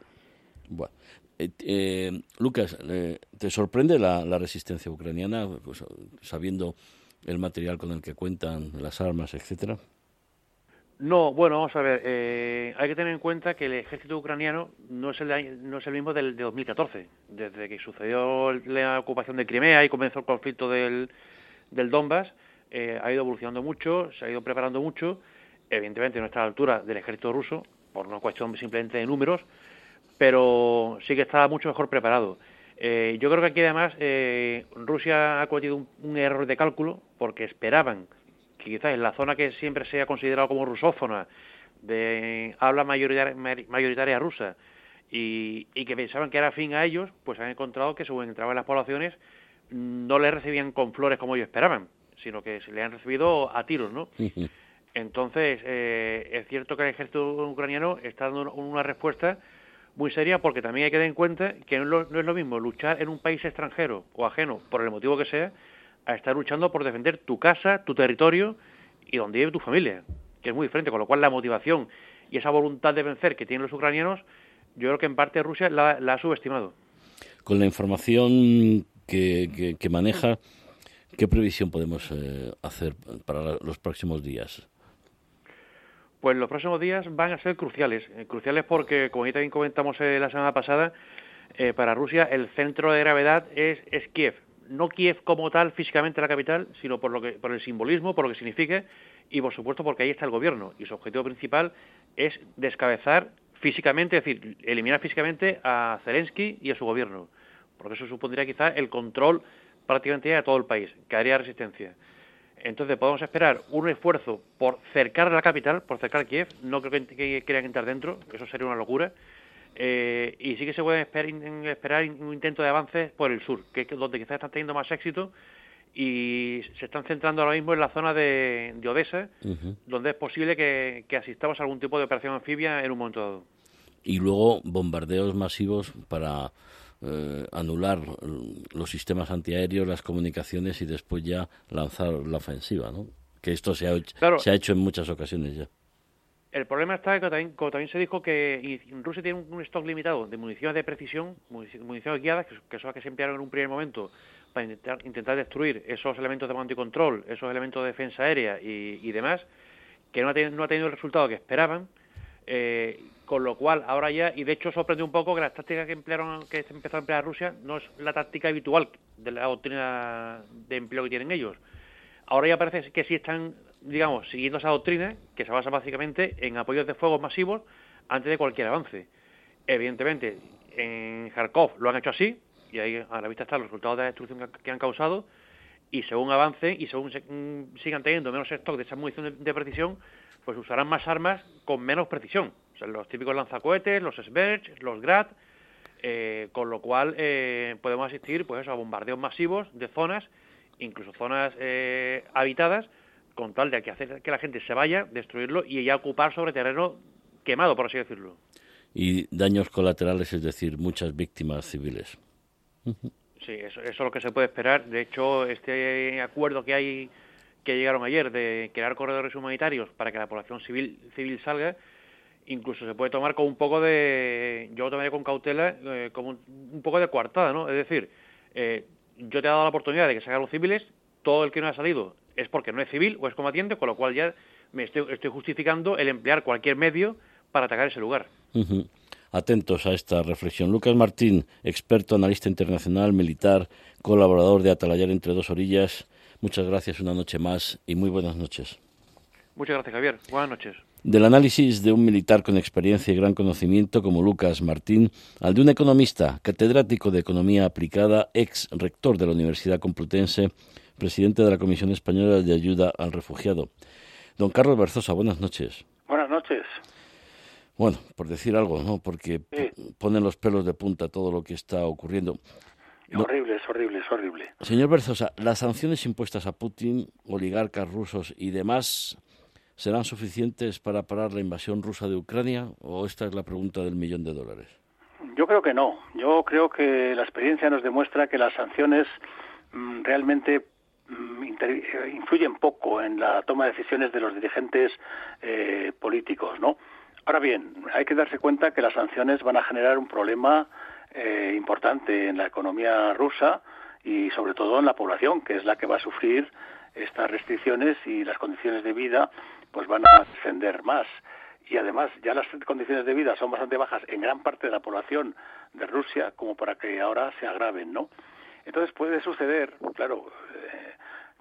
Bueno, eh, eh, Lucas, eh, ¿te sorprende la, la resistencia ucraniana, pues, sabiendo el material con el que cuentan, las armas, etcétera? No, bueno, vamos a ver. Eh, hay que tener en cuenta que el ejército ucraniano no es el, no es el mismo del de 2014. Desde que sucedió la ocupación de Crimea y comenzó el conflicto del, del Donbass, eh, ha ido evolucionando mucho, se ha ido preparando mucho. Evidentemente no está a la altura del ejército ruso, por una cuestión simplemente de números, pero sí que está mucho mejor preparado. Eh, yo creo que aquí además eh, Rusia ha cometido un, error de cálculo porque esperaban que quizás en la zona que siempre se ha considerado como rusófona, de habla mayoritaria, mayoritaria rusa, y, que pensaban que era fin a ellos, pues han encontrado que según entraban las poblaciones no le recibían con flores como ellos esperaban, sino que se le han recibido a tiros, ¿no? Entonces, eh, es cierto que el ejército ucraniano está dando una respuesta muy seria porque también hay que tener en cuenta que no, es lo mismo luchar en un país extranjero o ajeno, por el motivo que sea, a estar luchando por defender tu casa, tu territorio y donde vive tu familia, que es muy diferente, con lo cual la motivación y esa voluntad de vencer que tienen los ucranianos, yo creo que en parte Rusia la, ha subestimado. Con la información que, que, maneja, ¿qué previsión podemos eh, hacer para los próximos días? Pues los próximos días van a ser cruciales, eh, cruciales porque, como ya también comentamos eh, la semana pasada, eh, para Rusia el centro de gravedad es, es, Kiev. No Kiev como tal físicamente la capital, sino por, lo que, por el simbolismo, por lo que significa y por supuesto porque ahí está el gobierno y su objetivo principal es descabezar físicamente, es decir, eliminar físicamente a Zelensky y a su gobierno, porque eso supondría quizá el control prácticamente de todo el país, que haría resistencia. Entonces podemos esperar un esfuerzo por cercar la capital, por cercar Kiev. No creo que, quieran entrar dentro, eso sería una locura. Eh, y sí que se puede esperar, un intento de avance por el sur, que es donde quizás están teniendo más éxito y se están centrando ahora mismo en la zona de, Odessa, donde es posible que, que, asistamos a algún tipo de operación anfibia en un momento dado. Y luego bombardeos masivos para eh, anular los sistemas antiaéreos, las comunicaciones y después ya lanzar la ofensiva, ¿no? Que esto se ha, se ha hecho en muchas ocasiones ya. El problema está que también, como también se dijo que Rusia tiene un, stock limitado de municiones de precisión, municiones guiadas, que, son las que se emplearon en un primer momento para intentar, destruir esos elementos de mando y control, esos elementos de defensa aérea y, demás, que no ha, tenido, no ha tenido el resultado que esperaban eh, con lo cual ahora ya, y de hecho sorprende un poco que la táctica que emplearon, que se empezó a emplear Rusia, no es la táctica habitual de la doctrina de empleo que tienen ellos. Ahora ya parece que sí están, digamos, siguiendo esa doctrina, que se basa básicamente en apoyos de fuegos masivos antes de cualquier avance. Evidentemente, en Kharkov lo han hecho así, y ahí a la vista están los resultados de la destrucción que han causado, y según avancen y según mm, sigan teniendo menos stock de esa munición de precisión, pues usarán más armas con menos precisión. Los típicos lanzacohetes, los Sverch, los Grad, eh, con lo cual eh, podemos asistir pues a bombardeos masivos de zonas, incluso zonas eh, habitadas, con tal de que hacer que la gente se vaya, destruirlo y ya ocupar sobre terreno quemado, por así decirlo. Y daños colaterales, es decir, muchas víctimas civiles. Sí, eso, eso es lo que se puede esperar. De hecho, este acuerdo que hay que llegaron ayer de crear corredores humanitarios para que la población civil, civil salga, incluso se puede tomar con un poco de, yo lo tomaré con cautela, eh, como un, poco de coartada, ¿no? Es decir, eh, yo te he dado la oportunidad de que salgan los civiles, todo el que no ha salido es porque no es civil o es combatiente, con lo cual ya me estoy, justificando el emplear cualquier medio para atacar ese lugar. Atentos a esta reflexión. Lucas Martín, experto, analista internacional, militar, colaborador de Atalayar entre dos orillas. Muchas gracias una noche más y muy buenas noches. Muchas gracias, Javier. Buenas noches. Del análisis de un militar con experiencia y gran conocimiento como Lucas Martín al de un economista, catedrático de Economía Aplicada, ex rector de la Universidad Complutense, presidente de la Comisión Española de Ayuda al Refugiado. Don Carlos Berzosa, buenas noches. Buenas noches. Bueno, por decir algo, ¿no? Porque ponen los pelos de punta todo lo que está ocurriendo. Horrible, es horrible, es horrible. Señor Berzosa, las sanciones impuestas a Putin, oligarcas rusos y demás serán suficientes para parar la invasión rusa de Ucrania o esta es la pregunta del millón de dólares? Yo creo que no. Yo creo que la experiencia nos demuestra que las sanciones mm, realmente mm, influyen poco en la toma de decisiones de los dirigentes eh, políticos, ¿no? Ahora bien, hay que darse cuenta que las sanciones van a generar un problema eh, importante en la economía rusa y sobre todo en la población, que es la que va a sufrir estas restricciones y las condiciones de vida pues van a descender más. Y además ya las condiciones de vida son bastante bajas en gran parte de la población de Rusia como para que ahora se agraven, ¿no? Entonces puede suceder, claro, eh,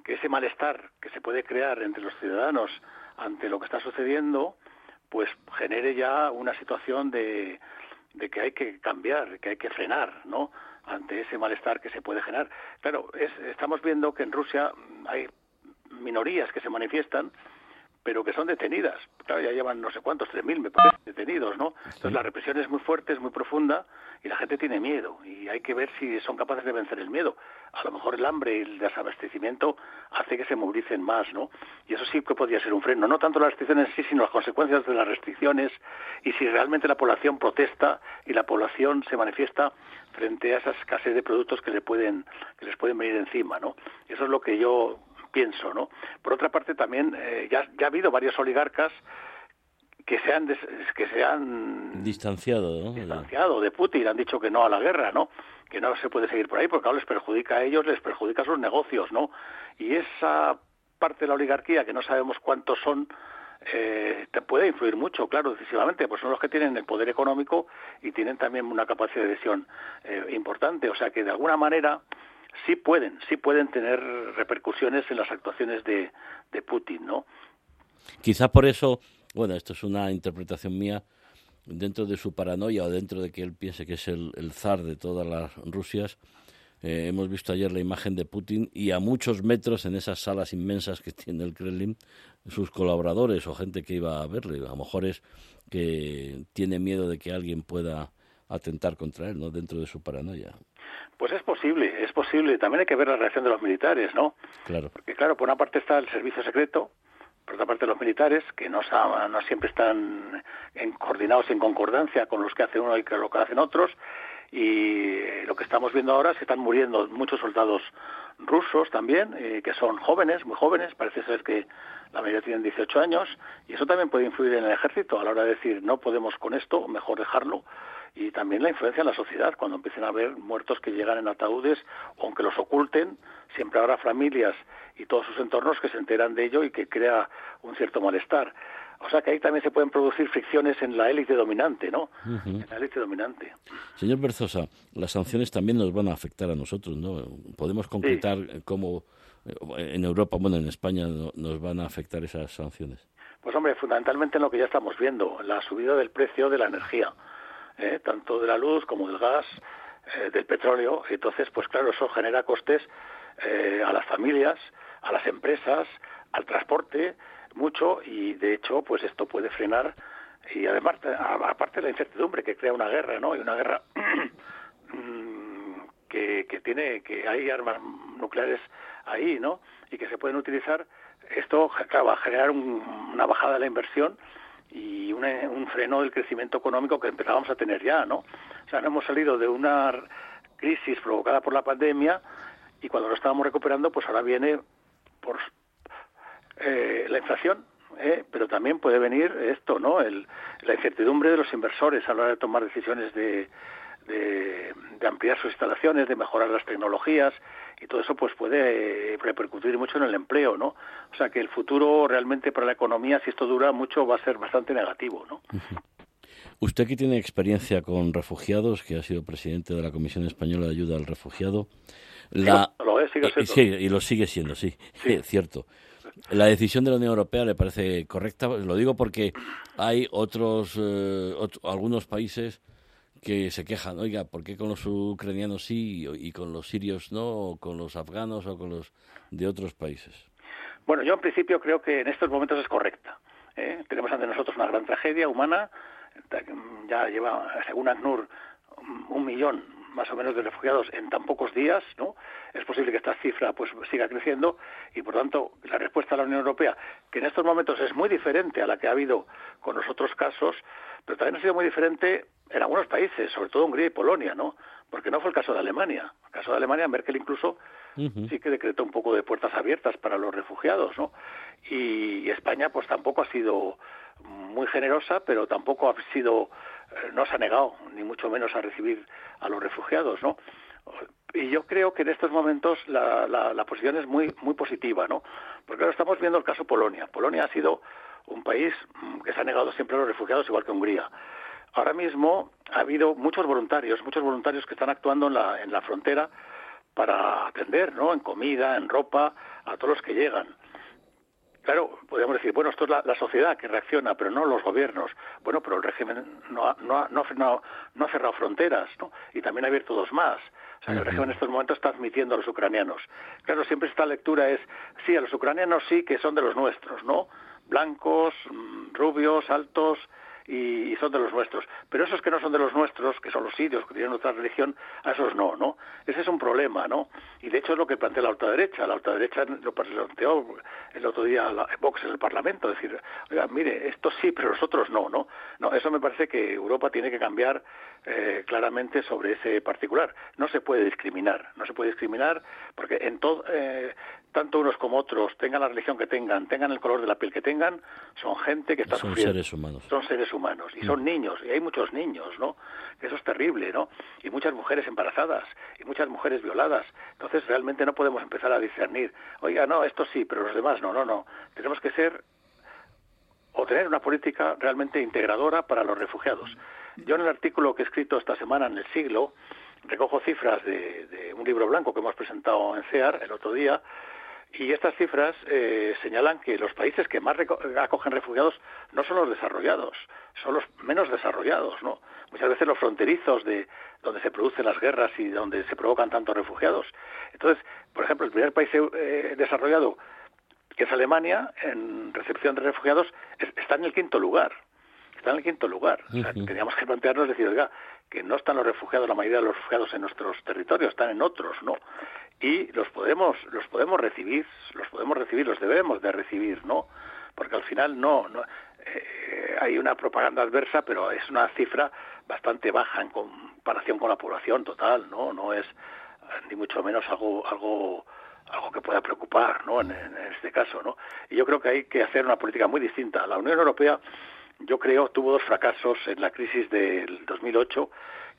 que ese malestar que se puede crear entre los ciudadanos ante lo que está sucediendo, pues genere ya una situación de, de que hay que cambiar, que hay que frenar, ¿no? Ante ese malestar que se puede generar. Claro, es, estamos viendo que en Rusia hay minorías que se manifiestan pero que son detenidas. Claro, ya llevan no sé cuántos, 3.000 me parece, detenidos, ¿no? Entonces la represión es muy fuerte, es muy profunda y la gente tiene miedo y hay que ver si son capaces de vencer el miedo. A lo mejor el hambre y el desabastecimiento hace que se movilicen más, ¿no? Y eso sí que podría ser un freno, no tanto las restricciones en sí, sino las consecuencias de las restricciones y si realmente la población protesta y la población se manifiesta frente a esa escasez de productos que le pueden que les pueden venir encima, ¿no? Eso es lo que yo pienso, ¿no? Por otra parte, también eh, ya, ya ha habido varios oligarcas que se han que se han distanciado, distanciado de Putin, han dicho que no a la guerra, ¿no? Que no se puede seguir por ahí porque ahora les perjudica a ellos, les perjudica a sus negocios, ¿no? Y esa parte de la oligarquía que no sabemos cuántos son eh, te puede influir mucho, claro, decisivamente, pues son los que tienen el poder económico y tienen también una capacidad de decisión eh, importante, o sea que de alguna manera sí pueden, sí pueden tener repercusiones en las actuaciones de, Putin, ¿no? Quizá por eso, bueno, esto es una interpretación mía, dentro de su paranoia o dentro de que él piense que es el, el zar de todas las Rusias, eh, hemos visto ayer la imagen de Putin y a muchos metros en esas salas inmensas que tiene el Kremlin, sus colaboradores o gente que iba a verle. A lo mejor es que tiene miedo de que alguien pueda atentar contra él, ¿no? Dentro de su paranoia. Pues es posible, es posible. También hay que ver la reacción de los militares, ¿no? Claro. Porque, claro, por una parte está el servicio secreto, por otra parte los militares, que no, no siempre están en, coordinados en concordancia con los que hace uno y con lo que hacen otros. Y lo que estamos viendo ahora es que están muriendo muchos soldados rusos también, eh, que son jóvenes, muy jóvenes, parece ser que la mayoría tienen 18 años, y eso también puede influir en el ejército a la hora de decir no podemos con esto, mejor dejarlo y también la influencia en la sociedad, cuando empiecen a haber muertos que llegan en ataúdes, aunque los oculten, siempre habrá familias y todos sus entornos que se enteran de ello y que crea un cierto malestar. O sea que ahí también se pueden producir fricciones en la élite dominante, ¿no? En la élite dominante. Señor Berzosa, las sanciones también nos van a afectar a nosotros, ¿no? Podemos concretar cómo eh, en Europa, bueno, en España nos van a afectar esas sanciones. Pues hombre, fundamentalmente en lo que ya estamos viendo, la subida del precio de la energía. ¿Eh? tanto de la luz como del gas, eh, del petróleo. Entonces, pues claro, eso genera costes eh, a las familias, a las empresas, al transporte, mucho, y de hecho, pues esto puede frenar. Y además, aparte de la incertidumbre que crea una guerra, ¿no? Y una guerra que, que tiene, que hay armas nucleares ahí, ¿no? Y que se pueden utilizar. Esto va a generar una bajada de la inversión y un freno del crecimiento económico que empezábamos a tener ya, ¿no? O sea, no hemos salido de una crisis provocada por la pandemia y cuando lo estábamos recuperando, pues ahora viene por eh, la inflación, ¿eh? pero también puede venir esto, ¿no? El, la incertidumbre de los inversores a la hora de tomar decisiones de, de, de ampliar sus instalaciones, de mejorar las tecnologías y todo eso pues puede repercutir mucho en el empleo, ¿no? O sea que el futuro realmente para la economía, si esto dura mucho, va a ser bastante negativo, ¿no? Usted que tiene experiencia con refugiados, que ha sido presidente de la Comisión Española de Ayuda al Refugiado, la... lo es, sigue eh, sí, y lo sigue siendo, sí, sí. cierto. La decisión de la Unión Europea le parece correcta, lo digo porque hay otros, eh, algunos países que se quejan, oiga, ¿por qué con los ucranianos sí y con los sirios no, o con los afganos o con los de otros países? Bueno, yo en principio creo que en estos momentos es correcta. ¿eh? Tenemos ante nosotros una gran tragedia humana, ya lleva, según ACNUR, un millón más o menos de refugiados en tan pocos días, ¿no? Es posible que esta cifra pues siga creciendo y por tanto la respuesta de la Unión Europea, que en estos momentos es muy diferente a la que ha habido con los otros casos, pero también ha sido muy diferente en algunos países, sobre todo Hungría y Polonia, ¿no? Porque no fue el caso de Alemania. El caso de Alemania, Merkel incluso sí que decretó un poco de puertas abiertas para los refugiados, ¿no? Y, España, pues tampoco ha sido muy generosa, pero tampoco ha sido, eh, no se ha negado, ni mucho menos a recibir a los refugiados, ¿no? Y yo creo que en estos momentos la, la, posición es muy muy positiva, ¿no? Porque ahora estamos viendo el caso Polonia. Polonia ha sido un país mm, que se ha negado siempre a los refugiados, igual que Hungría. Ahora mismo ha habido muchos voluntarios, muchos voluntarios que están actuando en la, en la frontera para atender, ¿no? En comida, en ropa, a todos los que llegan. Claro, podríamos decir, bueno, esto es la, sociedad que reacciona, pero no los gobiernos. Bueno, pero el régimen no ha, no no no ha cerrado fronteras, ¿no? Y también ha abierto dos más. O sea, el régimen en estos momentos está admitiendo a los ucranianos. Claro, siempre esta lectura es, sí, a los ucranianos sí que son de los nuestros, ¿no? Blancos, mm, rubios, altos, y, son de los nuestros. Pero esos que no son de los nuestros, que son los sirios, que tienen otra religión, a esos no, ¿no? Ese es un problema, ¿no? Y de hecho es lo que plantea la ultraderecha. La ultraderecha lo planteó el otro día la, Vox en el Parlamento, decir, oiga, mire, esto sí, pero los otros no, ¿no? No, eso me parece que Europa tiene que cambiar eh, claramente sobre ese particular. No se puede discriminar, no se puede discriminar porque en todo, eh, tanto unos como otros, tengan la religión que tengan, tengan el color de la piel que tengan, son gente que está son sufriendo. seres humanos. Son seres humanos y son mm. niños, y hay muchos niños, ¿no? Eso es terrible, ¿no? Y muchas mujeres embarazadas, y muchas mujeres violadas. Entonces realmente no podemos empezar a discernir, oiga, no, esto sí, pero los demás no, no, no. Tenemos que ser o tener una política realmente integradora para los refugiados. Yo en el artículo que he escrito esta semana en el siglo, recojo cifras de, un libro blanco que hemos presentado en CEAR el otro día, y estas cifras eh, señalan que los países que más acogen refugiados no son los desarrollados, son los menos desarrollados, ¿no? Muchas veces los fronterizos de donde se producen las guerras y donde se provocan tantos refugiados. Entonces, por ejemplo, el primer país eh, desarrollado, que es Alemania, en recepción de refugiados, está en el quinto lugar. Está en el quinto lugar. teníamos que plantearnos, decir, oiga, que no están los refugiados, la mayoría de los refugiados en nuestros territorios, están en otros, ¿no? y los podemos los podemos recibir los podemos recibir los debemos de recibir no porque al final no, no eh, hay una propaganda adversa pero es una cifra bastante baja en comparación con la población total no no es ni mucho menos algo algo algo que pueda preocupar no en, este caso no y yo creo que hay que hacer una política muy distinta. La Unión Europea yo creo tuvo dos fracasos en la crisis del 2008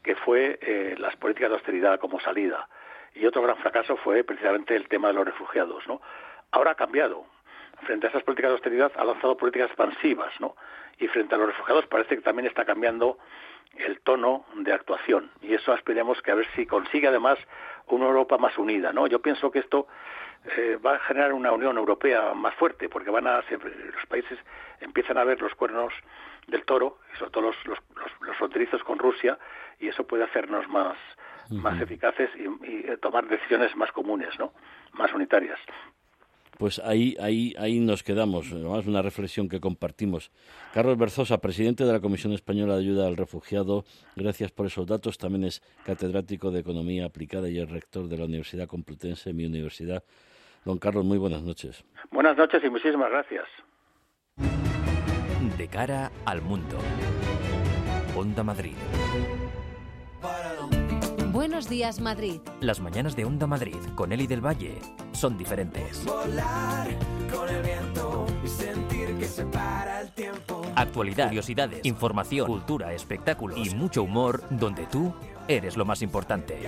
que fue eh, las políticas de austeridad como salida y otro gran fracaso fue precisamente el tema de los refugiados, ¿no? Ahora ha cambiado. Frente a esas políticas de austeridad ha lanzado políticas expansivas, ¿no? Y frente a los refugiados parece que también está cambiando el tono de actuación. Y eso esperemos que a ver si consigue además una Europa más unida, ¿no? Yo pienso que esto eh, va a generar una Unión Europea más fuerte, porque van a los países empiezan a ver los cuernos del toro, y sobre todo los, los, los fronterizos con Rusia, y eso puede hacernos más más eficaces y, eh, tomar decisiones más comunes, ¿no? Más unitarias. Pues ahí, ahí, ahí nos quedamos, además una reflexión que compartimos. Carlos Berzosa, presidente de la Comisión Española de Ayuda al Refugiado, gracias por esos datos. También es catedrático de Economía Aplicada y es rector de la Universidad Complutense, mi universidad. Don Carlos, muy buenas noches. Buenas noches y muchísimas gracias. De cara al mundo. Onda Madrid. Buenos días, Madrid. Las mañanas de Onda Madrid con Eli del Valle son diferentes. Actualidad, curiosidades, información, cultura, espectáculos y mucho humor donde tú eres lo más importante.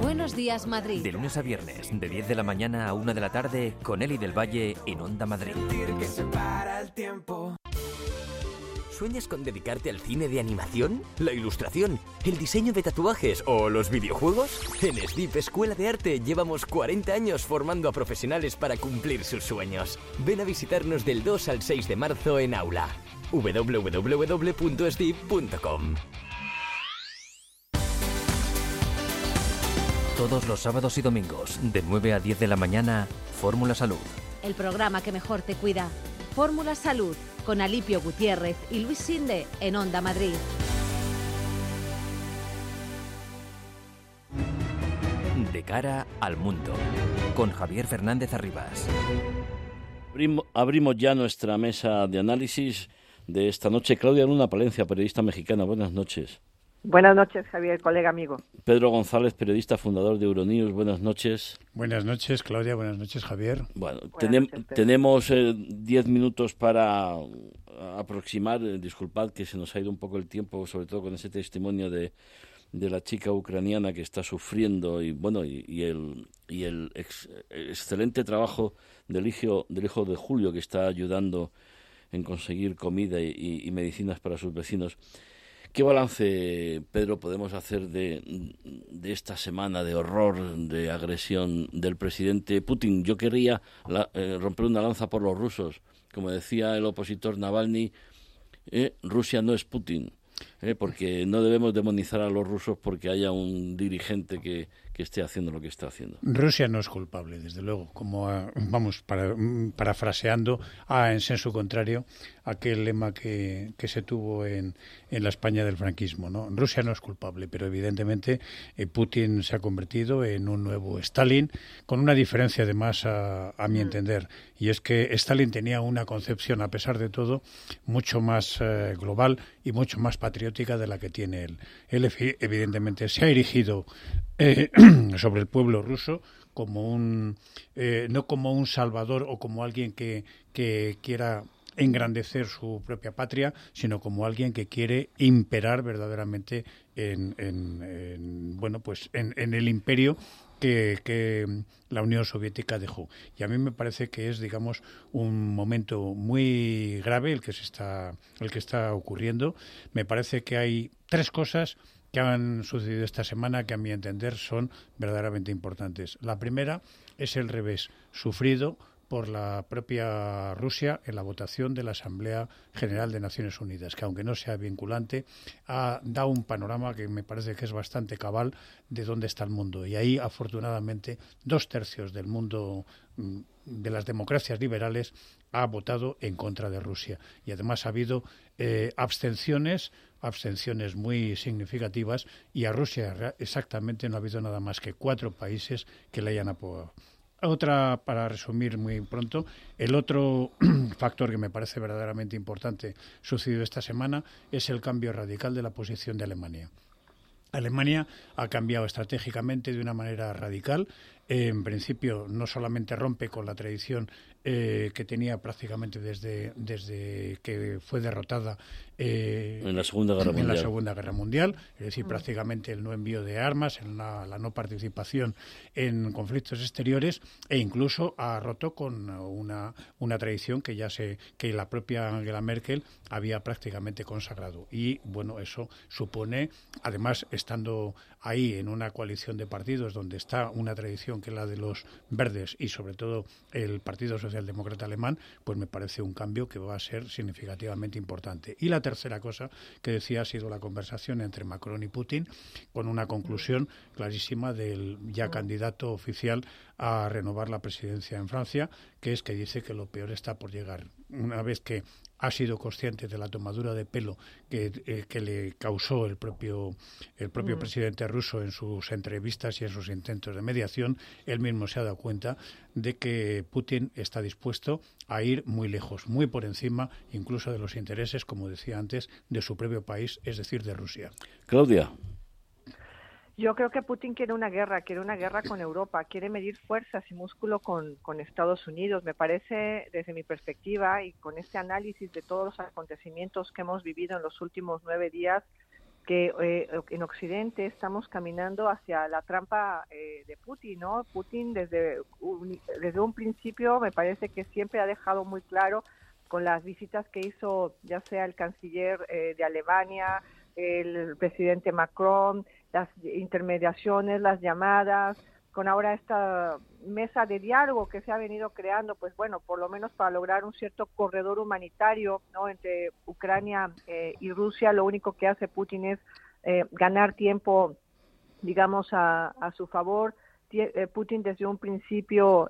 Buenos días, Madrid. De lunes a viernes, de 10 de la mañana a 1 de la tarde, con Eli del Valle en Onda Madrid. ¿Sueñas con dedicarte al cine de animación, la ilustración, el diseño de tatuajes o los videojuegos? En SDIP Escuela de Arte llevamos 40 años formando a profesionales para cumplir sus sueños. Ven a visitarnos del 2 al 6 de marzo en aula. www.sdip.com Todos los sábados y domingos, de 9 a 10 de la mañana, Fórmula Salud. El programa que mejor te cuida. Fórmula Salud con Alipio Gutiérrez y Luis Sinde en Onda Madrid. De cara al mundo, con Javier Fernández Arribas. Abrimos ya nuestra mesa de análisis de esta noche. Claudia Luna Palencia, periodista mexicana. Buenas noches. Buenas noches, Javier, colega amigo. Pedro González, periodista fundador de Euronews. Buenas noches. Buenas noches, Claudia. Buenas noches, Javier. Bueno, tenemos eh, diez minutos para aproximar. Eh, disculpad que se nos ha ido un poco el tiempo, sobre todo con ese testimonio de, de la chica ucraniana que está sufriendo y bueno y, el y el excelente trabajo del hijo del hijo de Julio que está ayudando en conseguir comida y medicinas para sus vecinos. ¿Qué balance, Pedro, podemos hacer de, esta semana de horror, de agresión del presidente Putin? Yo querría eh, romper una lanza por los rusos. Como decía el opositor Navalny, eh, Rusia no es Putin. Eh, porque no debemos demonizar a los rusos porque haya un dirigente que, esté haciendo lo que está haciendo. Rusia no es culpable, desde luego, como vamos para, parafraseando a en senso contrario aquel lema que, que se tuvo en, en, la España del franquismo. ¿no? Rusia no es culpable, pero evidentemente eh, Putin se ha convertido en un nuevo Stalin, con una diferencia además a, a mi mm. entender, y es que Stalin tenía una concepción, a pesar de todo, mucho más eh, global y mucho más patriótica de la que tiene él. Él evidentemente se ha erigido eh, sobre el pueblo ruso como un eh, no como un salvador o como alguien que, que quiera engrandecer su propia patria, sino como alguien que quiere imperar verdaderamente en, en, bueno pues en, en el imperio que, que, la Unión Soviética dejó. Y a mí me parece que es, digamos, un momento muy grave el que se está, el que está ocurriendo. Me parece que hay tres cosas que han sucedido esta semana que a mi entender son verdaderamente importantes. La primera es el revés sufrido por la propia Rusia en la votación de la Asamblea General de Naciones Unidas, que aunque no sea vinculante, ha dado un panorama que me parece que es bastante cabal de dónde está el mundo. Y ahí, afortunadamente, dos tercios del mundo mm, de las democracias liberales ha votado en contra de Rusia. Y además ha habido eh, abstenciones abstenciones muy significativas y a Rusia exactamente no ha habido nada más que cuatro países que le hayan apoyado. Otra, para resumir muy pronto, el otro factor que me parece verdaderamente importante sucedido esta semana es el cambio radical de la posición de Alemania. Alemania ha cambiado estratégicamente de una manera radical. en principio, no solamente rompe con la tradición eh, que tenía prácticamente desde, desde que fue derrotada eh, en la Segunda Guerra en Mundial. la Segunda Guerra Mundial, es decir, prácticamente el no envío de armas, en la, no participación en conflictos exteriores e incluso ha roto con una, una tradición que ya se que la propia Angela Merkel había prácticamente consagrado y bueno eso supone además estando ahí en una coalición de partidos donde está una tradición que es la de los verdes y sobre todo el Partido Socialdemócrata Alemán, pues me parece un cambio que va a ser significativamente importante. Y la tercera cosa que decía ha sido la conversación entre Macron y Putin con una conclusión clarísima del ya candidato oficial a renovar la presidencia en Francia, que es que dice que lo peor está por llegar. Una vez que ha sido consciente de la tomadura de pelo que, eh, que le causó el propio, el propio mm. presidente ruso en sus entrevistas y en sus intentos de mediación, él mismo se ha dado cuenta de que Putin está dispuesto a ir muy lejos, muy por encima incluso de los intereses, como decía antes, de su propio país, es decir, de Rusia. Claudia. Yo creo que Putin quiere una guerra, quiere una guerra con Europa, quiere medir fuerzas y músculo con, con, Estados Unidos. Me parece, desde mi perspectiva y con este análisis de todos los acontecimientos que hemos vivido en los últimos nueve días, que eh, en Occidente estamos caminando hacia la trampa eh, de Putin, ¿no? Putin desde un, desde un principio me parece que siempre ha dejado muy claro con las visitas que hizo ya sea el canciller eh, de Alemania, el presidente Macron, las intermediaciones, las llamadas, con ahora esta mesa de diálogo que se ha venido creando, pues bueno, por lo menos para lograr un cierto corredor humanitario ¿no? entre Ucrania eh, y Rusia, lo único que hace Putin es eh, ganar tiempo, digamos, a, a su favor. Eh, Putin desde un principio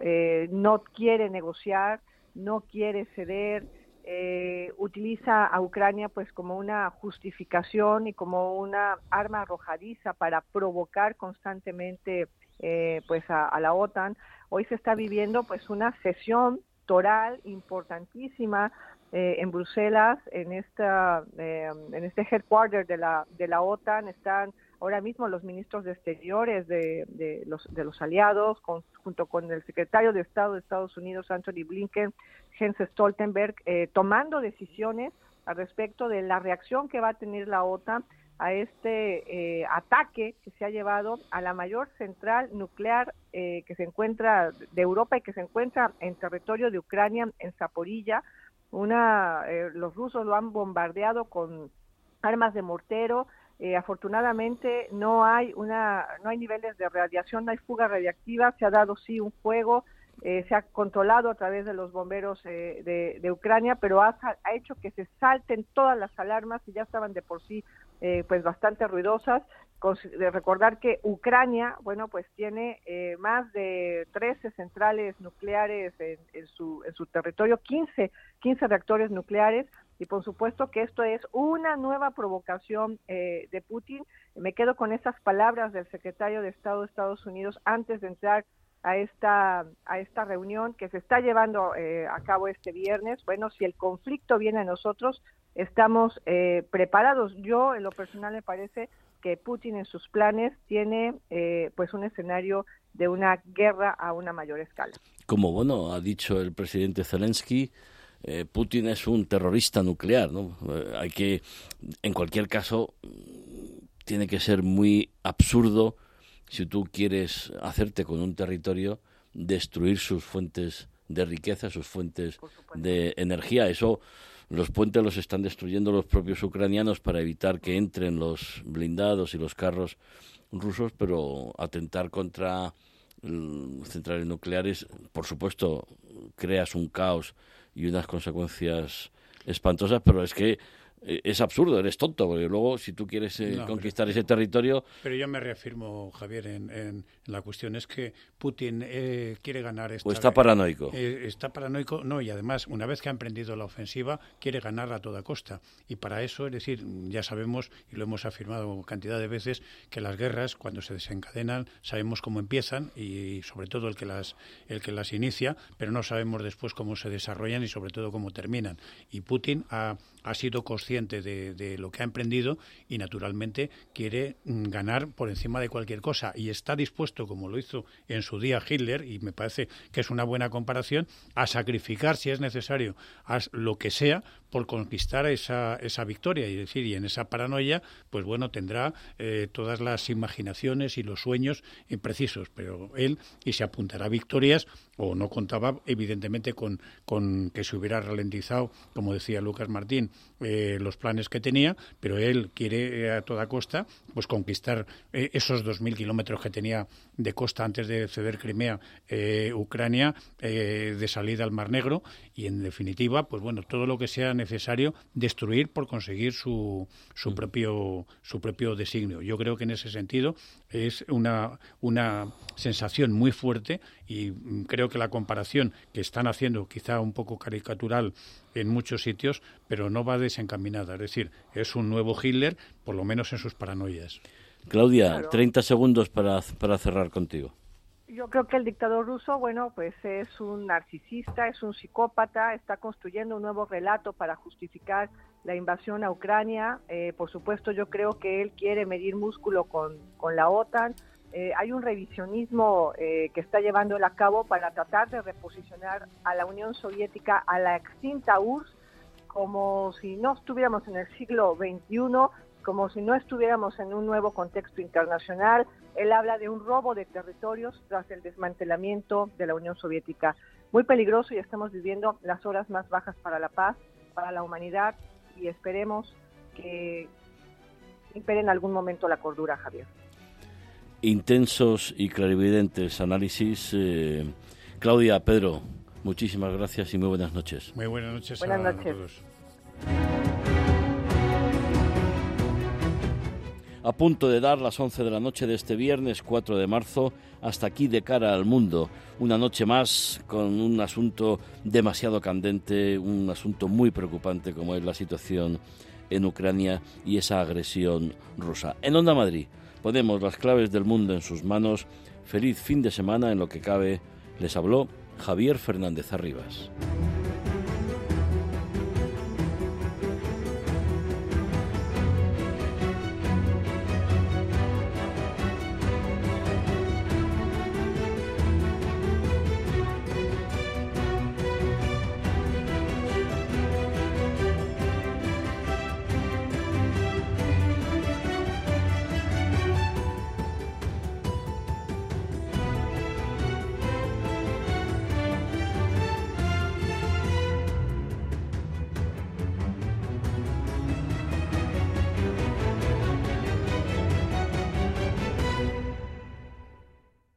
no quiere negociar, no quiere ceder, eh, utiliza a Ucrania pues como una justificación y como una arma arrojadiza para provocar constantemente eh, pues a, la OTAN. Hoy se está viviendo pues una sesión toral importantísima eh, en Bruselas, en esta en este headquarter de la de la OTAN están ahora mismo los ministros de Exteriores de, de, los, de los aliados, junto con el secretario de Estado de Estados Unidos, Anthony Blinken, Jens Stoltenberg, eh, tomando decisiones al respecto de la reacción que va a tener la OTAN a este eh, ataque que se ha llevado a la mayor central nuclear eh, que se encuentra de Europa y que se encuentra en territorio de Ucrania, en Zaporilla. Una, los rusos lo han bombardeado con armas de mortero, eh, afortunadamente no hay una, no hay niveles de radiación, no hay fuga radiactiva. Se ha dado sí un fuego, eh, se ha controlado a través de los bomberos eh, de, Ucrania, pero ha, ha, hecho que se salten todas las alarmas y ya estaban de por sí pues bastante ruidosas. De recordar que Ucrania, bueno, pues tiene más de 13 centrales nucleares en, en, su, en su territorio, 15, 15 reactores nucleares y por supuesto que esto es una nueva provocación eh, de Putin. Me quedo con esas palabras del secretario de Estado de Estados Unidos antes de entrar a esta a esta reunión que se está llevando eh, a cabo este viernes. Bueno, si el conflicto viene a nosotros, estamos eh, preparados. Yo, en lo personal, me parece que Putin en sus planes tiene pues un escenario de una guerra a una mayor escala. Como bueno ha dicho el presidente Zelensky, eh, Putin es un terrorista nuclear, ¿no? Eh, hay que, en cualquier caso, tiene que ser muy absurdo si tú quieres hacerte con un territorio, destruir sus fuentes de riqueza, sus fuentes de energía. Eso los puentes los están destruyendo los propios ucranianos para evitar que entren los blindados y los carros rusos, pero atentar contra centrales nucleares, por supuesto, creas un caos y unas consecuencias espantosas, pero es que es absurdo, eres tonto, porque luego si tú quieres eh, conquistar ese territorio... Pero yo me reafirmo, Javier, en, la cuestión es que Putin eh, quiere ganar... Esta, o está paranoico. está paranoico, no, y además, una vez que ha emprendido la ofensiva, quiere ganar a toda costa. Y para eso, es decir, ya sabemos, y lo hemos afirmado cantidad de veces, que las guerras, cuando se desencadenan, sabemos cómo empiezan, y sobre todo el que las, el que las inicia, pero no sabemos después cómo se desarrollan y sobre todo cómo terminan. Y Putin ha ha sido consciente de, lo que ha emprendido y naturalmente quiere mm, ganar por encima de cualquier cosa. Y está dispuesto, como lo hizo en su día Hitler, y me parece que es una buena comparación, a sacrificar si es necesario lo que sea por conquistar esa, esa victoria. Y decir y en esa paranoia pues bueno tendrá eh, todas las imaginaciones y los sueños imprecisos pero él y se apuntará a victorias o no contaba evidentemente con, con que se hubiera ralentizado como decía Lucas Martín eh, los planes que tenía pero él quiere eh, a toda costa pues conquistar esos dos mil kilómetros que tenía de costa antes de ceder Crimea Ucrania de salida al Mar Negro y en definitiva pues bueno todo lo que sea necesario destruir por conseguir su, su, mm. propio, su propio designio. Yo creo que en ese sentido es una, una sensación muy fuerte y mm, creo que la comparación que están haciendo, quizá un poco caricatural en muchos sitios, pero no va desencaminada. Es decir, es un nuevo Hitler, por lo menos en sus paranoias. Claudia, 30 segundos para, para cerrar contigo. Yo creo que el dictador ruso, bueno, pues es un narcisista, es un psicópata, está construyendo un nuevo relato para justificar la invasión a Ucrania. Eh, por supuesto, yo creo que él quiere medir músculo con, con la OTAN. Eh, hay un revisionismo eh, que está llevando a cabo para tratar de reposicionar a la Unión Soviética, a la extinta URSS, como si no estuviéramos en el siglo XXI, como si no estuviéramos en un nuevo contexto internacional. Él habla de un robo de territorios tras el desmantelamiento de la Unión Soviética. Muy peligroso y estamos viviendo las horas más bajas para la paz, para la humanidad y esperemos que impere en algún momento la cordura, Javier. Intensos y clarividentes análisis. Eh, Claudia, Pedro, muchísimas gracias y muy buenas noches. Muy buenas noches buenas noches. todos. A punto de dar las 11 de la noche de este viernes 4 de marzo, hasta aquí de cara al mundo. Una noche más con un asunto demasiado candente, un asunto muy preocupante como es la situación en Ucrania y esa agresión rusa. En Onda Madrid ponemos las claves del mundo en sus manos. Feliz fin de semana en lo que cabe. Les habló Javier Fernández Arribas.